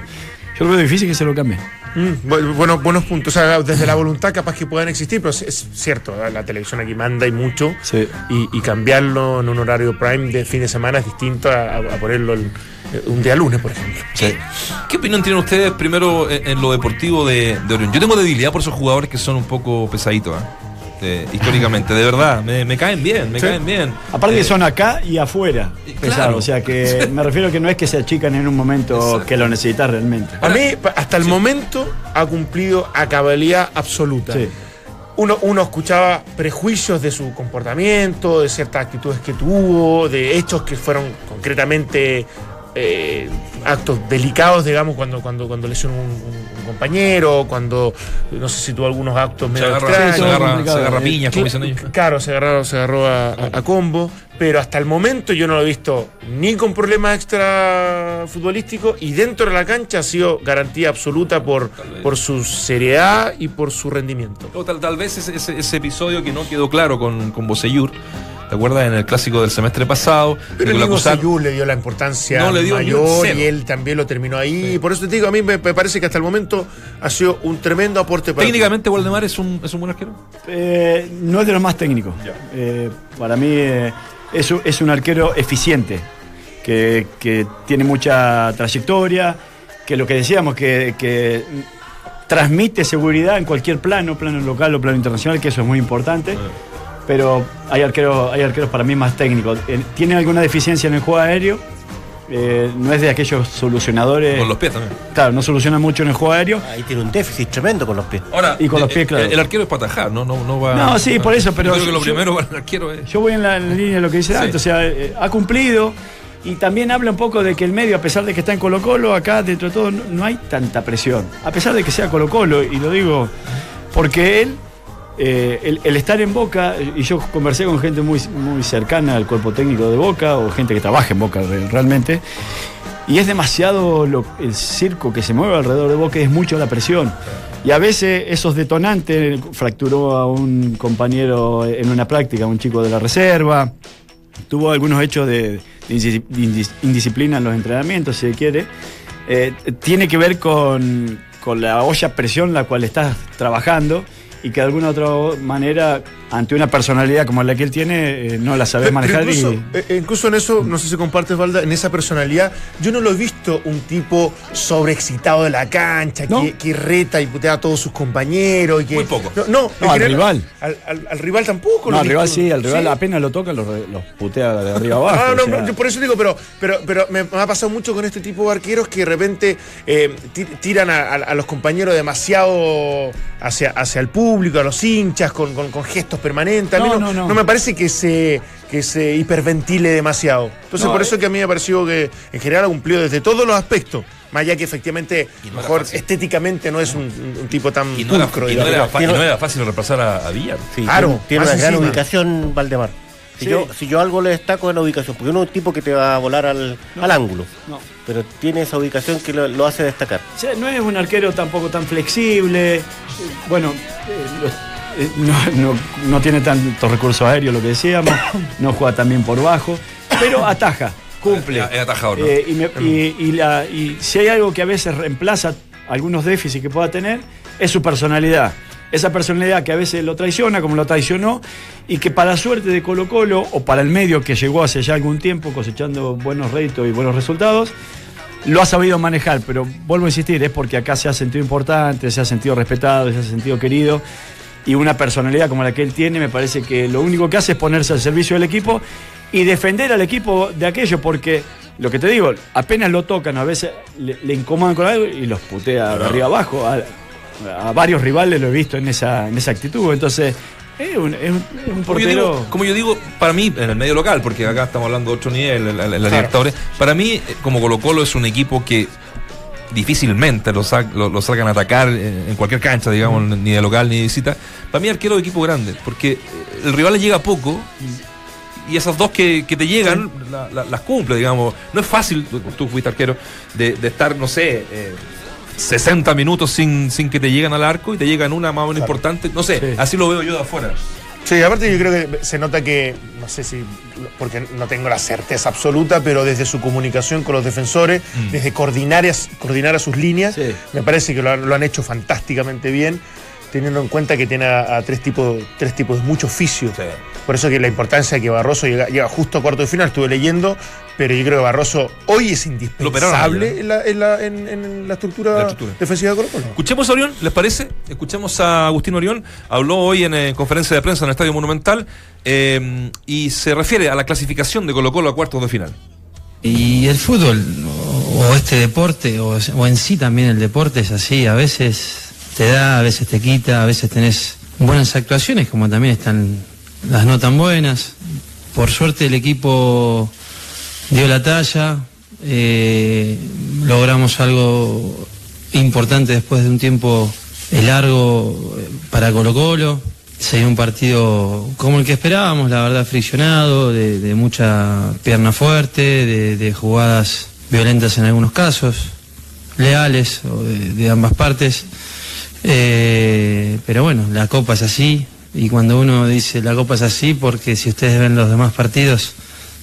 E: yo lo veo difícil que se lo cambie.
C: Mm, bu- bueno, buenos puntos. O sea, desde la voluntad capaz que puedan existir, pero es, es cierto, la televisión aquí manda y mucho.
E: Sí.
C: Y, y cambiarlo en un horario prime de fin de semana es distinto a, a ponerlo el- eh, un día lunes, por ejemplo.
A: ¿Qué, qué opinión tienen ustedes primero en, en lo deportivo de, de Orión? Yo tengo debilidad por esos jugadores que son un poco pesaditos, ¿eh? Eh, históricamente, de verdad, me, me caen bien, me
C: Sí.
A: caen bien.
E: Aparte
A: Eh,
E: que son acá y afuera.
A: Claro.
E: pesados, o sea que me refiero que no es que se achican en un momento
A: Exacto.
E: que lo necesitas realmente.
C: A mí, hasta el
A: Sí.
C: momento, ha cumplido a cabalidad absoluta.
E: Sí.
C: Uno, uno escuchaba prejuicios de su comportamiento, de ciertas actitudes que tuvo, de hechos que fueron concretamente eh, actos delicados, digamos, cuando, cuando, cuando lesionó un, un- un compañero, cuando no sé si tuvo algunos actos
A: se
C: medio
A: agarra,
C: extraños.
A: se agarra, se agarra piñas, como dicen ellos.
C: Claro, se agarró, se agarró a, a- a combo, pero hasta el momento yo no lo he visto ni con problemas extra futbolísticos y dentro de la cancha ha sido garantía absoluta por, por su seriedad y por su rendimiento.
A: O tal, tal vez ese, ese- ese episodio que no quedó claro con, con Bocellur, ¿te acuerdas? En el clásico del semestre pasado,
C: Pero
A: acusaron-
C: Sayú le dio la importancia
A: No le dio ni un
C: mayor y él también lo terminó ahí. Por eso te digo, a mí me, me parece que hasta el momento ha sido un tremendo aporte para
A: Técnicamente, Waldemar es un, es un buen arquero.
E: Eh, no es de los más técnicos. Eh, para mí eh, es, un- es un arquero eficiente, que, que tiene mucha trayectoria, que lo que decíamos, que, que transmite seguridad en cualquier plano, plano local o plano internacional, que eso es muy importante. Pero hay arqueros, hay arqueros para mí más técnicos. Eh, Tiene alguna deficiencia en el juego aéreo, eh, no es de aquellos solucionadores.
A: Con los pies también.
E: Claro, no soluciona mucho en el juego aéreo.
F: Ahí tiene un déficit tremendo con los pies.
A: Ahora,
E: Y con los
A: eh,
E: pies, claro.
A: El, arquero es para atajar, ¿no? No, no va.
E: No, sí, por eso, pero
A: Yo creo que lo
E: yo-
A: primero para el arquero es.
E: Yo voy en la, en la línea de lo que dice
A: Sí.
E: Dante, o sea, eh, ha cumplido y también habla un poco de que el medio, a pesar de que está en Colo Colo, acá dentro de todo no, no hay tanta presión, a pesar de que sea Colo Colo, y lo digo porque él, eh, el, estar en Boca, y yo conversé con gente muy, muy cercana al cuerpo técnico de Boca, o gente que trabaja en Boca re- realmente, y es demasiado el circo que se mueve alrededor de Boca, es mucho la presión. Y a veces esos detonantes, fracturó a un compañero en una práctica, un chico de la reserva, tuvo algunos hechos de, de indis- de indis- indisciplina en los entrenamientos, si se quiere. Eh, tiene que ver con, con la olla presión la cual estás trabajando y que de alguna otra manera, ante una personalidad como la que él tiene, eh, no la sabes
C: Pero
E: manejar
C: incluso,
E: y...
C: eh, incluso en eso, no sé si compartes, Valda, en esa personalidad, yo no lo he visto un tipo sobreexcitado de la cancha,
E: No.
C: que, que reta y putea a todos sus compañeros. Y que,
A: Muy poco.
C: No, no,
E: No, al
C: general,
E: rival.
C: Al, al- al rival tampoco.
E: No,
C: lo he
E: al rival sí, al rival
C: Sí.
E: apenas lo toca, los, putea de arriba abajo.
C: Ah,
E: o
C: no,
E: sea,
C: no, yo por eso digo, pero, pero, pero me, me ha pasado mucho con este tipo de arqueros que de repente eh, ti- tiran a, a- a los compañeros demasiado hacia, hacia el público, a los hinchas, con, con- con gestos permanentes. A mí
E: No,
C: no,
E: no, no.
C: me parece que se, que se hiperventile demasiado. Entonces,
E: No,
C: por
E: eh.
C: eso que a mí me ha parecido que en general ha cumplido desde todos los aspectos. Más allá que efectivamente,
A: Y no era
C: mejor
A: fácil.
C: estéticamente no es un, un tipo tan
A: Y no era,
C: pulcro,
A: y no
C: digamos.
A: era fa- y
F: Tiene-
A: no era fácil reemplazar a, a Villar.
F: Sí,
C: Claro,
F: tiene, una gran
C: encima.
F: ubicación, Valdemar. Si,
E: Sí.
F: yo, si yo algo le destaco es la ubicación, porque uno es un tipo que te va a volar al, al ángulo,
E: no.
F: pero tiene esa ubicación que lo, lo hace destacar.
E: O sea, no es un arquero tampoco tan flexible. Bueno, los- eh, no, no- no tiene tantos recursos aéreos, lo que decíamos. No juega también por bajo, pero ataja, cumple.
A: Es- atajador, ¿no?
E: Eh, y, me- y- y la- y si hay algo que a veces reemplaza algunos déficits que pueda tener, es su personalidad. Esa personalidad que a veces lo traiciona, como lo traicionó, y que para suerte de Colo Colo, o para el medio que llegó hace ya algún tiempo cosechando buenos réditos y buenos resultados, lo ha sabido manejar, pero vuelvo a insistir, es porque acá se ha sentido importante, se ha sentido respetado, se ha sentido querido, y una personalidad como la que él tiene, me parece que lo único que hace es ponerse al servicio del equipo y defender al equipo de aquello, porque lo que te digo, apenas lo tocan, a veces le, le incomodan con algo y los putea de arriba abajo. A, a varios rivales lo he visto en esa, en esa actitud, entonces es un, es un- es un
A: Como yo,
E: portero...
A: digo, como yo digo, para mí, en el medio local, porque acá estamos hablando de otro nivel, en la, la Libertadores, para mí, eh, como Colo Colo es un equipo que difícilmente lo, sa- lo, lo salgan a atacar en cualquier cancha, digamos, ni de local ni de visita. Para mí, arquero de equipo grande, porque eh, el rival le llega poco y esas dos que, que te llegan la- la- las cumple, digamos. No es fácil, tú, tú fuiste arquero, de, de estar, no sé, eh, 60 minutos sin, sin que te lleguen al arco y te llegan una más o menos importante. No sé,
E: Sí.
A: así lo veo yo de afuera.
C: Sí, aparte yo creo que se nota que, no sé si, porque no tengo la certeza absoluta, pero desde su comunicación con los defensores, desde coordinar, coordinar a sus líneas,
E: Sí.
C: me parece que lo, han- lo han hecho fantásticamente bien, teniendo en cuenta que tiene a, a tres, tipos, tres tipos de mucho oficio.
A: Sí.
C: Por eso que la importancia de que Barroso llega, llega justo a cuarto de final, estuve leyendo, pero yo creo que Barroso hoy es indispensable en, la, en, la, en- en la estructura
A: La estructura.
C: defensiva de Colo Colo.
A: Escuchemos a Orión, ¿les parece? Escuchemos a Agustín Orión. Habló hoy en eh, conferencia de prensa en el Estadio Monumental eh, y se refiere a la clasificación de Colo Colo a cuartos de final.
H: Y el fútbol, o, o este deporte, o, o en sí también el deporte es así, a veces te da, a veces te quita, a veces tenés buenas actuaciones, como también están las no tan buenas. Por suerte el equipo dio la talla, eh, logramos algo importante después de un tiempo eh, largo eh, para Colo Colo. Se dio un partido como el que esperábamos, la verdad friccionado, de, mucha pierna fuerte, de, jugadas violentas en algunos casos, leales de ambas partes. Eh, pero bueno, la copa es así, y cuando uno dice la copa es así, porque si ustedes ven los demás partidos,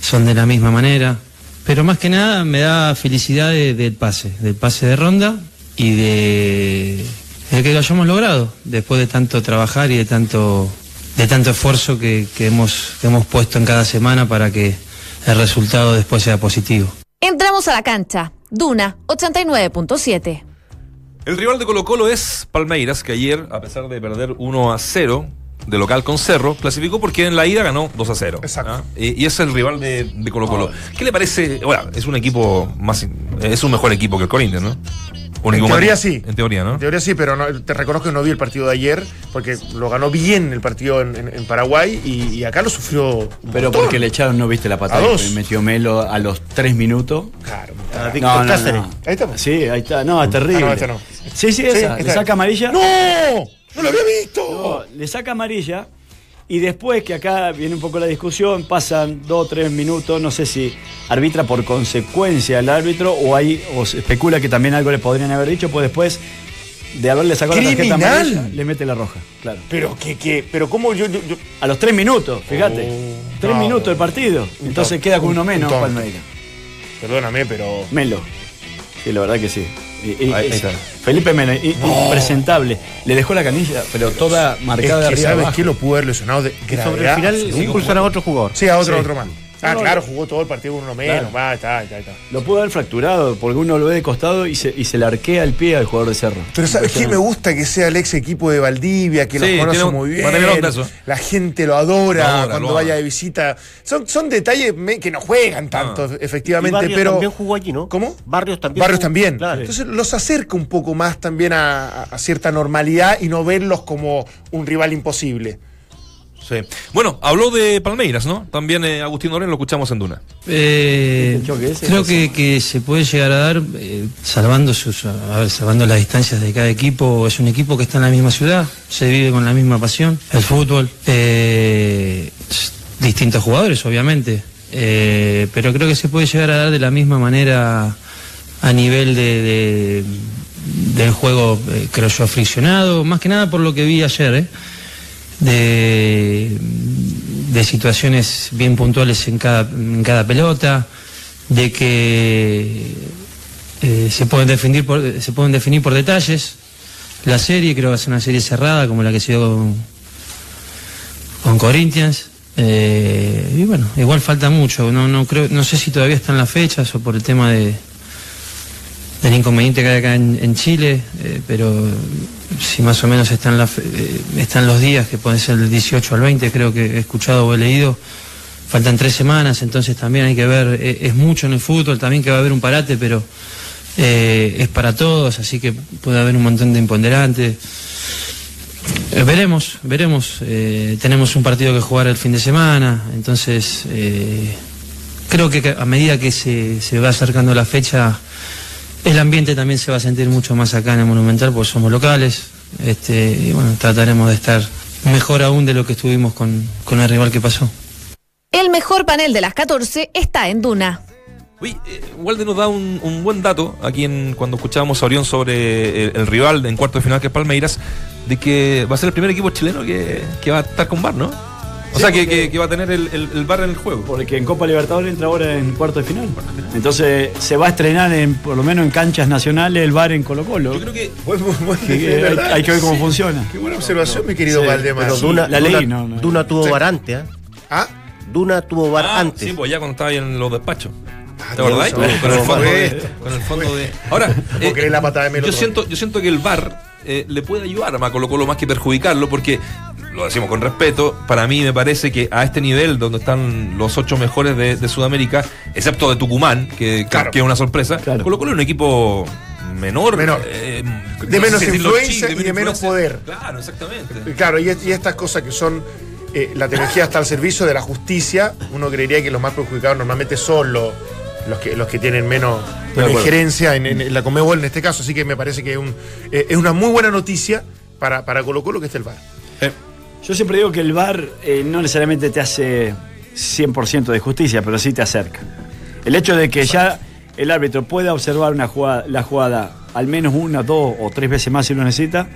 H: son de la misma manera. Pero más que nada me da felicidad de- del pase, del pase de ronda y de, de que lo hayamos logrado, después de tanto trabajar y de tanto, de tanto esfuerzo que, que hemos, que hemos puesto en cada semana para que el resultado después sea positivo.
B: Entramos a la cancha. Duna 89.7.
A: El rival de Colo Colo es Palmeiras, que ayer, a pesar de perder 1 a 0, de local con Cerro, clasificó porque en la ida ganó 2 a 0.
C: Exacto.
A: ¿ah? Y, y es el rival de, de Colo Colo. ¿Qué le parece? Bueno, es un equipo más. Es un mejor equipo que el Corinthians, ¿no? Un
C: En teoría sí.
A: En teoría, ¿no?
C: En teoría sí, pero no- te reconozco que no vi el partido de ayer porque lo ganó bien el partido en, en- en Paraguay y, y acá lo sufrió. un
E: Pero
C: montón.
E: porque le echaron, no viste la patada
C: A dos.
E: que metió Melo a los tres minutos.
C: Claro.
F: A Víctor Cáceres.
C: Ahí estamos.
E: Sí, ahí está. No, es terrible.
C: Ah, no, este no.
E: Sí, sí, esa.
C: esta
E: le saca amarilla.
C: ¡No! ¡No lo había visto!
E: No, le saca amarilla. Y después, que acá viene un poco la discusión, pasan dos o tres minutos, no sé si arbitra por consecuencia el árbitro o ahí o se especula que también algo le podrían haber dicho, pues después de haberle sacado la tarjeta
C: ¡Criminal!
E: amarilla, le mete la roja, claro.
C: Pero que, que, pero cómo yo, yo- yo-
E: A los tres minutos, fíjate.
C: Oh,
E: tres
C: no.
E: minutos del partido. Entonces
C: tonto,
E: queda con uno
C: un
E: menos
C: tonto.
E: Palmeiras.
C: perdóname, pero.
E: Melo. Sí, la verdad que sí.
C: Ahí
E: y-
C: está.
E: Felipe i- impresentable. Le dejó la canilla, pero toda marcada de
C: es que
E: arriba
C: sabes
E: abajo.
C: que lo pudo haber lesionado de
F: sobre el final
C: Sí,
F: impulsan a otro jugador.
C: Sí, a otro,
E: Sí.
C: otro más. Ah, claro, jugó todo el partido con uno menos.
E: Claro.
C: Va, está, está, está.
E: Lo pudo haber fracturado porque uno lo ve de costado y se, y se le arquea el pie al jugador de Cerro.
C: Pero ¿sabes qué? Me gusta que sea el ex equipo de Valdivia, que
A: Sí,
C: los conoce
A: un-
C: muy bien.
A: va a tener onda eso.
C: La gente lo adora
A: Lo adora,
C: cuando
A: lo
C: vaya de visita. Son, son detalles me- que no juegan tanto,
F: Y
C: efectivamente,
F: Barrios
C: pero.
F: también jugó allí, ¿no?
C: ¿Cómo?
F: Barrios también.
C: Barrios
F: jugó-
C: también.
F: Claro.
C: Entonces los acerca un poco más también a cierta normalidad y no verlos como un rival imposible.
A: Sí. Bueno, habló de Palmeiras, ¿no? También eh, Agustín Loren lo escuchamos en Duna.
H: Eh, creo que, que se puede llegar a dar eh, salvando sus a ver, salvando las distancias de cada equipo es un equipo que está en la misma ciudad se vive con la misma pasión el fútbol eh, distintos jugadores obviamente eh, pero creo que se puede llegar a dar de la misma manera a nivel de, de- del juego eh, creo yo friccionado más que nada por lo que vi ayer eh, de, de situaciones bien puntuales en cada, en cada pelota, de que eh, se, pueden definir por, se pueden definir por detalles. La serie creo que ser una serie cerrada como la que se dio con, con Corinthians. Eh, y bueno, igual falta mucho. No, no, creo, no sé si todavía están las fechas o por el tema de, del inconveniente que hay acá en, en Chile, eh, pero si más o menos están, eh, están los días, que pueden ser del 18 al 20, creo que he escuchado o he leído, faltan tres semanas, entonces también hay que ver, eh, es mucho en el fútbol, también que va a haber un parate, pero eh, es para todos, así que puede haber un montón de imponderantes. Veremos, veremos. Tenemos un partido que jugar el fin de semana, entonces creo que a medida que se, se va acercando la fecha, el ambiente también se va a sentir mucho más acá en el Monumental porque somos locales. Este, y bueno, trataremos de estar mejor aún de lo que estuvimos con, con el rival que pasó.
B: El mejor panel de las 14 está en Duna.
A: Uy, eh, Walde nos da un, un buen dato aquí en, cuando escuchábamos a Orión sobre el, el rival en cuarto de final que es Palmeiras, de que va a ser el primer equipo chileno que, que va a estar con VAR, ¿no? O sea, que, que- que va a tener el, el, el VAR en el juego.
E: Porque en Copa Libertadores entra ahora en cuarto de final. Entonces se va a estrenar en, por lo menos en canchas nacionales el bar en Colo Colo.
A: Yo creo que
E: hay, hay que ver cómo funciona.
C: Qué buena observación, mi querido
E: Sí,
C: Valdemar.
F: Pero Duna,
E: la
F: Duna-
E: ley, no, no.
F: Duna tuvo
C: Sí.
F: bar antes, ¿ah?
C: Ah,
F: Duna tuvo bar
A: Ah,
F: antes.
A: Sí, pues ya cuando estaba ahí en los despachos. ¿Te
C: Dios,
A: acordás? Con el fondo de.
C: supuesto.
A: Con el fondo de. Ahora, eh,
C: creer la patada de Melo
A: yo siento, yo siento que el VAR eh, le puede ayudar a Colo Colo más que perjudicarlo, porque lo decimos con respeto. Para mí me parece que a este nivel, donde están los ocho mejores de, de Sudamérica, excepto de Tucumán, que, que-
C: Claro.
A: que es una sorpresa,
E: Claro.
A: Colo Colo es un equipo menor,
C: Menor.
A: eh,
C: De menos influencia y de menos poder.
A: Claro, exactamente.
C: Y Claro, y, y estas cosas que son. eh, la tecnología está al servicio de la justicia. Uno creería que los más perjudicados normalmente son los, los, que, los que tienen menos, menos injerencia en, en la Comebol en este caso. Así que me parece que es, un, eh, es una muy buena noticia para, para Colo Colo que esté el VAR.
E: Yo siempre digo que el bar no necesariamente te hace 100% de justicia, pero sí te acerca. El hecho de que ya el árbitro pueda observar una jugada, la jugada al menos una, dos o tres veces más si lo necesita,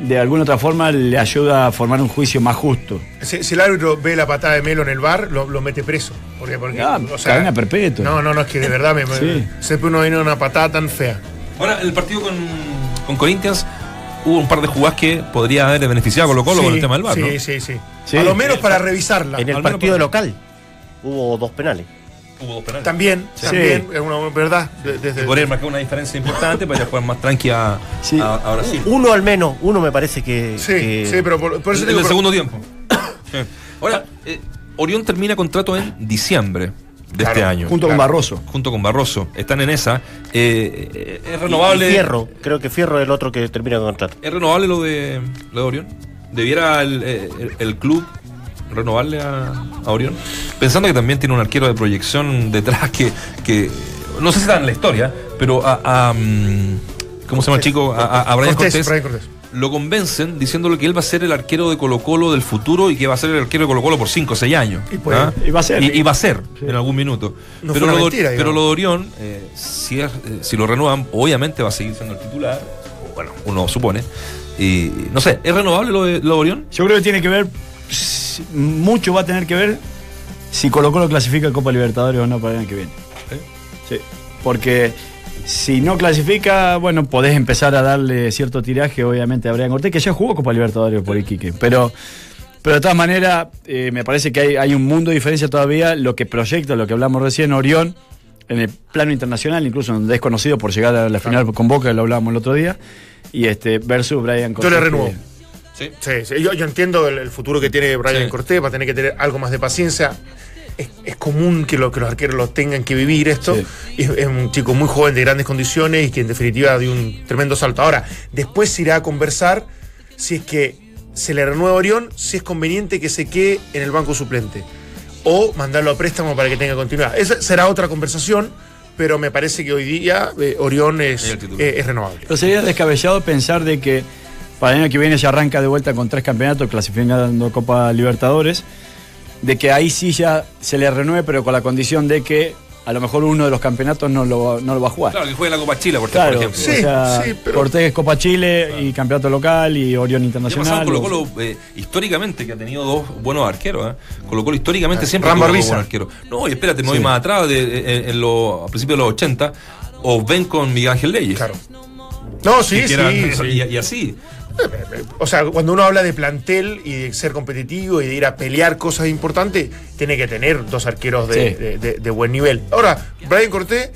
E: de alguna otra forma le ayuda a formar un juicio más justo.
C: Si, si el árbitro ve la patada de Melo en el bar, lo, lo mete preso. Porque, porque,
E: Ah, cadena perpetua.
C: No, no, no, es que de verdad me, me-
E: Sí.
C: siempre uno viene una patada tan fea.
A: Ahora, el partido con, con Corinthians hubo un par de jugadas que podría haber beneficiado a Colo Colo
C: Sí,
A: con el tema del VAR,
C: sí,
A: ¿no?
C: sí, sí,
E: Sí.
C: A lo menos para revisarla.
F: En el partido local hubo dos penales.
A: hubo dos penales.
C: También,
E: Sí.
C: también, es una verdad. de- desde-
A: Podría marcar una diferencia importante para jugar más tranqui a,
E: Sí.
A: a- a Brasil.
F: Uno al menos, uno me parece que.
C: Sí,
F: que-
C: sí, pero por, por eso
A: en el
C: pero-
A: segundo tiempo. Sí. Ahora, eh, Orión termina contrato en diciembre de este año.
E: Junto con. Barroso.
A: junto con Barroso. Están en esa. Eh, eh, es renovable.
F: y Fierro, creo que Fierro es el otro que termina con contrato.
A: ¿Es renovable lo de, lo de Orión? ¿Debiera el, eh, el- el club renovarle a, a Orión? Pensando que también tiene un arquero de proyección detrás que, que no sé si está en la historia, pero a, a, mm, ¿cómo se llama el chico? A, a- a Brian
C: Cortés,
A: Cortés,
C: Brian Cortés.
A: Lo convencen diciéndole que él va a ser el arquero de Colo Colo del futuro y que va a ser el arquero de Colo Colo por 5 o 6 años.
C: Y puede-
A: ¿ah?
E: y va a ser.
A: Y, y va a ser en algún minuto.
C: No
A: pero, lo,
C: mentira,
A: pero lo de Orión, eh, si, es- eh, si lo renuevan, obviamente va a seguir siendo el titular. Bueno, uno supone. Y no sé, ¿es renovable lo de, lo de Orión?
E: Yo creo que tiene que ver, mucho va a tener que ver si Colo Colo clasifica a Copa Libertadores o no para el año que viene. Sí. Porque si no clasifica, bueno, podés empezar a darle cierto tiraje, obviamente, a Brian Cortés, que ya jugó Copa Libertadores por Iquique. Pero, pero de todas maneras, eh, me parece que hay, hay un mundo de diferencia todavía. Lo que proyecta, lo que hablamos recién, Orión, en el plano internacional, incluso un desconocido por llegar a la final con Boca, lo hablábamos el otro día, y este versus Brian
C: Yo
E: Cortés.
C: le
E: que-
C: renuevo.
A: Sí.
C: Sí, sí, Yo, yo entiendo el, el futuro que tiene Brian
A: Sí.
C: Cortés, va a tener que tener algo más de paciencia. Es, es común que, lo, que los arqueros lo tengan que vivir esto.
E: Sí.
C: Es, es un chico muy joven, de grandes condiciones y que en definitiva dio un tremendo salto. Ahora, después se irá a conversar si es que se le renueva a Orión, si es conveniente que se quede en el banco suplente. O mandarlo a préstamo para que tenga continuidad. Esa será otra conversación, pero me parece que hoy día eh, Orión es, eh, es renovable.
E: Pero sería descabellado pensar de que para el año que viene ya arranca de vuelta con tres campeonatos, clasificando Copa Libertadores, de que ahí sí ya se le renueve, pero con la condición de que a lo mejor uno de los campeonatos no lo, no lo va a jugar.
A: Claro, que juegue la Copa Chile, por,
E: Claro,
A: por ejemplo.
C: Sí,
E: o sea,
C: sí, pero-
E: Cortés Copa Chile y campeonato local y Orión
A: ¿Qué ha pasado
E: Internacional.
A: Colo Colo eh, históricamente que ha tenido dos buenos arqueros? ¿eh? Colo Colo históricamente siempre
C: Rambo
A: ha tenido dos buenos arqueros. No, y espérate, me voy
E: Sí.
A: más atrás, de, en, en los- a principios de los 80, o ven con Miguel Ángel Leyes.
C: Claro. No, sí, sí,
A: eran-
C: sí.
A: Y, y así.
C: O sea, cuando uno habla de plantel y de ser competitivo y de ir a pelear cosas importantes, tiene que tener dos arqueros de,
E: Sí.
C: de- de- de buen nivel. Ahora, Brian Cortés,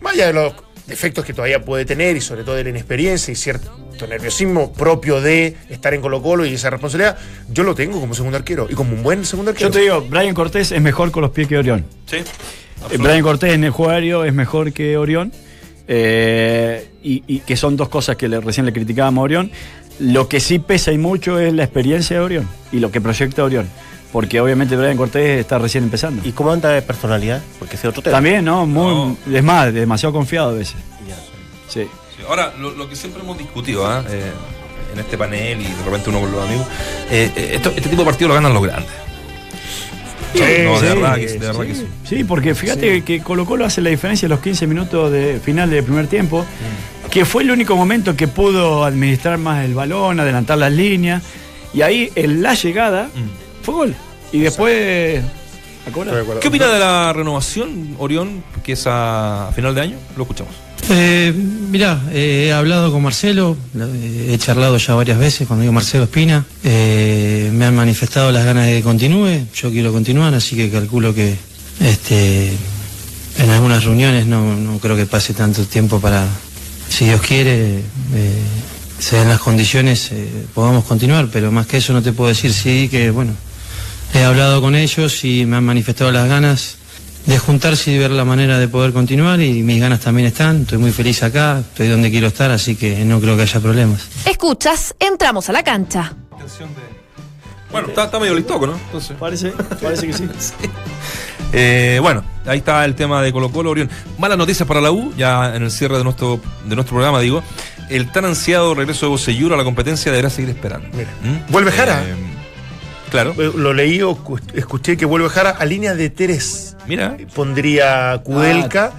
C: más allá de los defectos que todavía puede tener y sobre todo de la inexperiencia y cierto nerviosismo propio de estar en Colo Colo y esa responsabilidad, yo lo tengo como segundo arquero y como un buen segundo arquero.
E: Yo te digo, Brian Cortés es mejor con los pies que Orión.
A: Sí.
E: Eh, Brian Cortés en el juego aéreo es mejor que Orión. eh, y, y que son dos cosas que le- recién le criticábamos a Orión. Lo que sí pesa y mucho es la experiencia de Orión y lo que proyecta Orión. Porque obviamente Brian Cortés está recién empezando.
F: ¿Y cómo anda de personalidad? Porque ese es otro tema.
E: También, ¿no? Muy, Es más, demasiado confiado a veces.
F: Ya.
E: Sí.
A: Sí, Ahora, lo, lo que siempre hemos discutido ¿ah? Eh, en este panel y de repente uno con los amigos, eh, eh, esto- este tipo de partidos lo ganan los grandes.
C: Sí,
A: no, de
C: sí,
A: verdad, que, de verdad que sí.
E: Sí, porque fíjate que Colo Colo hace la diferencia en los 15 minutos de final del primer tiempo. Que fue el único momento que pudo administrar más el balón, adelantar las líneas, y ahí en la llegada
A: Mm.
E: fue gol. Y después.
A: ¿Qué opina de la renovación, Orión, que es a final de año? Lo escuchamos.
H: Eh, mirá, eh, he hablado con Marcelo, lo- eh, he charlado ya varias veces, cuando digo Marcelo Espina, eh, me han manifestado las ganas de que continúe, yo quiero continuar, así que calculo que este, en algunas reuniones no, no creo que pase tanto tiempo para, si Dios quiere, eh, se den las condiciones, eh, podamos continuar, pero más que eso no te puedo decir, sí, que bueno, he hablado con ellos y me han manifestado las ganas de juntarse y ver la manera de poder continuar y mis ganas también están, estoy muy feliz acá, estoy donde quiero estar, así que no creo que haya problemas.
B: Escuchas, entramos a la cancha.
A: Bueno, está, está medio listoco, ¿no? Entonces.
E: Parece, parece que sí.
A: Eh, bueno, ahí está el tema de Colo Colo, Orión. Malas noticias para la U, ya en el cierre de nuestro, de nuestro programa, digo. El tan ansiado regreso de Bocellur a la competencia deberá seguir esperando.
C: Mira.
A: ¿Mm?
C: Vuelve Jara.
A: Eh, claro.
C: Eh, Lo leí o cu- escuché que vuelve Jara a línea de tres.
A: Mira.
C: Pondría Kudelka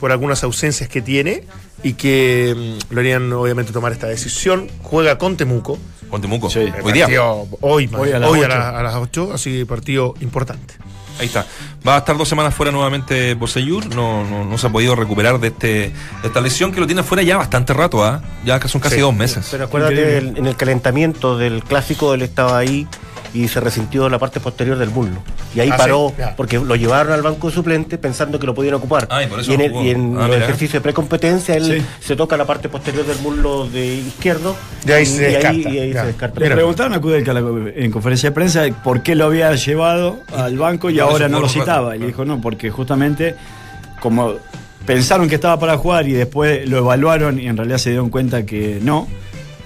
C: por algunas ausencias que tiene y que mm, lo harían obviamente tomar esta decisión. Juega con Temuco.
A: Con Temuco.
E: Sí.
A: Hoy día.
C: Hoy,
E: Hoy a
C: hoy
E: las
C: a, la- a las 8, así partido importante.
A: Ahí está. Va a estar dos semanas fuera nuevamente Bocellur. No, no, no se ha podido recuperar de, este, de esta lesión que lo tiene fuera ya bastante rato, ¿ah? Ya son casi
C: Sí.
A: dos meses.
F: Pero acuérdate,
E: Increíble.
F: el- en el calentamiento del clásico, él estaba ahí y se resintió la parte posterior del muslo. Y ahí
C: Ah,
F: paró,
C: sí,
F: porque lo llevaron al banco suplente pensando que lo podían ocupar.
A: Ah, y por eso
F: y en, el- y en
A: Ah,
F: ejercicios de precompetencia él
E: Sí.
F: se toca la parte posterior del muslo de izquierdo.
C: De ahí
F: y,
C: se
F: y ahí,
C: descarta.
F: y ahí
C: Ya.
F: se descarta.
E: Le preguntaron a Kudelka la- en conferencia de prensa por qué lo había llevado al banco y ahora no lo citaba. Y
A: claro.
E: dijo, no, porque justamente como pensaron que estaba para jugar y después lo evaluaron y en realidad se dieron cuenta que no,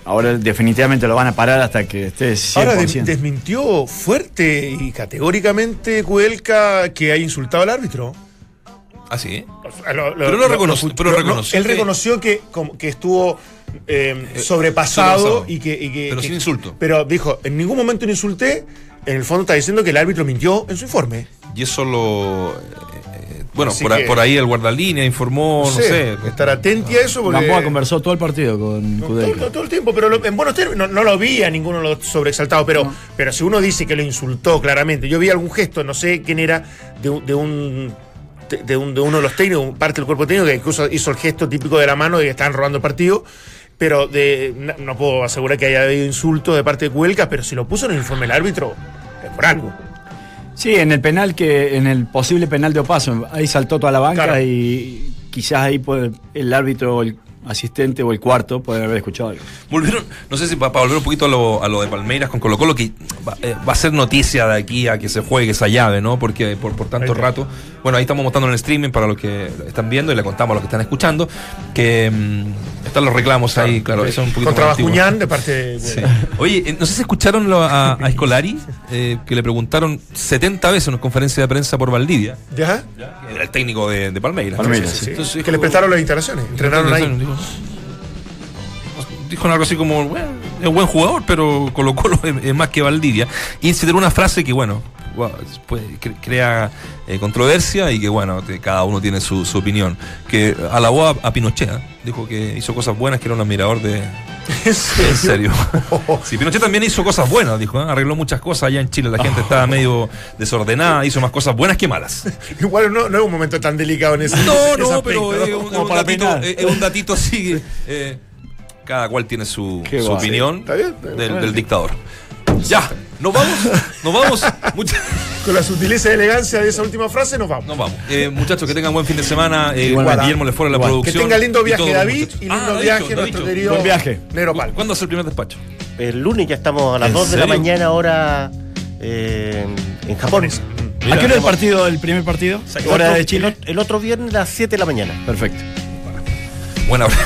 E: ahora definitivamente lo van a parar hasta que esté 100%.
C: Ahora de- desmintió fuerte y categóricamente Cuelca que haya insultado al árbitro.
A: Ah, sí.
C: Lo- lo-
A: Pero lo reconoció- pero
C: lo-
A: reconoció
C: él reconoció que, como que estuvo eh,
A: Eh,
C: sobrepasado
A: sobrepasado.
C: y que, y que-
A: Pero
C: que-
A: sin insulto.
C: Pero dijo, en ningún momento le insulté. En el fondo está diciendo que el árbitro mintió en su informe.
A: Y eso lo. Bueno, por,
C: que-
A: por ahí el guardalínea informó, no, sé.
C: Estar atenti a eso porque.
E: Gamboa conversó todo el partido con
C: No, todo, todo el tiempo, pero lo- en buenos términos, no, no lo vi a ninguno de los sobreexaltados, pero, pero si uno dice que lo insultó claramente, yo vi algún gesto, no sé quién era, de, un- de un de, un- de uno de los técnicos, parte del cuerpo técnico, que incluso hizo el gesto típico de la mano de que estaban robando el partido, pero de, no, no puedo asegurar que haya habido insulto de parte de Cuelca, pero si lo puso en el informe el árbitro, es por algo.
E: Sí, en el penal que, en el posible penal de Opaso, ahí saltó toda la banca
C: Claro.
E: y quizás ahí puede- el árbitro el asistente o el cuarto puede haber escuchado algo.
A: Volvieron, no sé si para, volver un poquito a lo, a lo de Palmeiras con Colo Colo, que va, eh, va a ser noticia de aquí a que se juegue esa llave, ¿no? Porque por, por tanto rato. Bueno, ahí estamos mostrando en el streaming para los que están viendo y le contamos a los que están escuchando que mm, están los reclamos ahí, claro, eso es un poquito
C: Contra. Bascuñán de parte de
A: Sí. Oye, eh, no sé si escucharon lo- a, a Escolari, eh, que le preguntaron 70 veces en una conferencia de prensa por Valdivia,
C: ¿Ya?
A: era el técnico de, de Palmeiras.
E: Palmeiras,
C: Sí, sí, sí.
A: Entonces,
C: que
A: dijo-
C: le prestaron las instalaciones, entrenaron ahí.
A: Dijo, dijo algo así como, bueno, es buen jugador, pero Colo Colo es, es más que Valdivia. Y se una frase que, bueno, pues, cre- crea eh, controversia y que, bueno, te- cada uno tiene su, su opinión. Que alabó a, a Pinochet, ¿eh? dijo que hizo cosas buenas, que era un admirador de... En serio. Sí, Pinochet también hizo cosas buenas, dijo, ¿eh? arregló muchas cosas allá en Chile, la gente estaba medio desordenada, hizo más cosas buenas que malas.
C: Igual no, no es un momento tan delicado en ese
A: No, no,
C: aspecto,
A: pero
C: ¿no?
A: es un, datito,
E: peinar.
A: es- es un datito así. eh, cada cual tiene su, opinión
C: Está bien, está bien.
A: del, del dictador. Ya, nos vamos, nos vamos. Mucha-
C: Con la sutileza y elegancia de esa última frase nos vamos.
A: nos vamos. Eh, muchachos, que tengan buen fin de semana. Eh,
C: Igual.
A: Guillermo le fuera la
E: Igual.
A: producción.
C: Que tenga lindo
A: y
C: viaje
A: todos,
C: David
A: muchachos.
C: y lindo
A: Ah,
C: viaje
A: dicho,
C: nuestro
A: dicho.
C: querido
E: Buen viaje.
C: Negro Pal.
A: ¿Cuándo es el primer despacho?
F: El lunes ya estamos a las
A: ¿En
F: 2 de la mañana, hora eh, en Japón.
E: ¿A qué hora el partido, el primer partido?
F: El
E: ¿Hora
F: otro-
E: de Chile?
F: El otro viernes a las 7 de la mañana.
E: Perfecto.
A: Buena hora.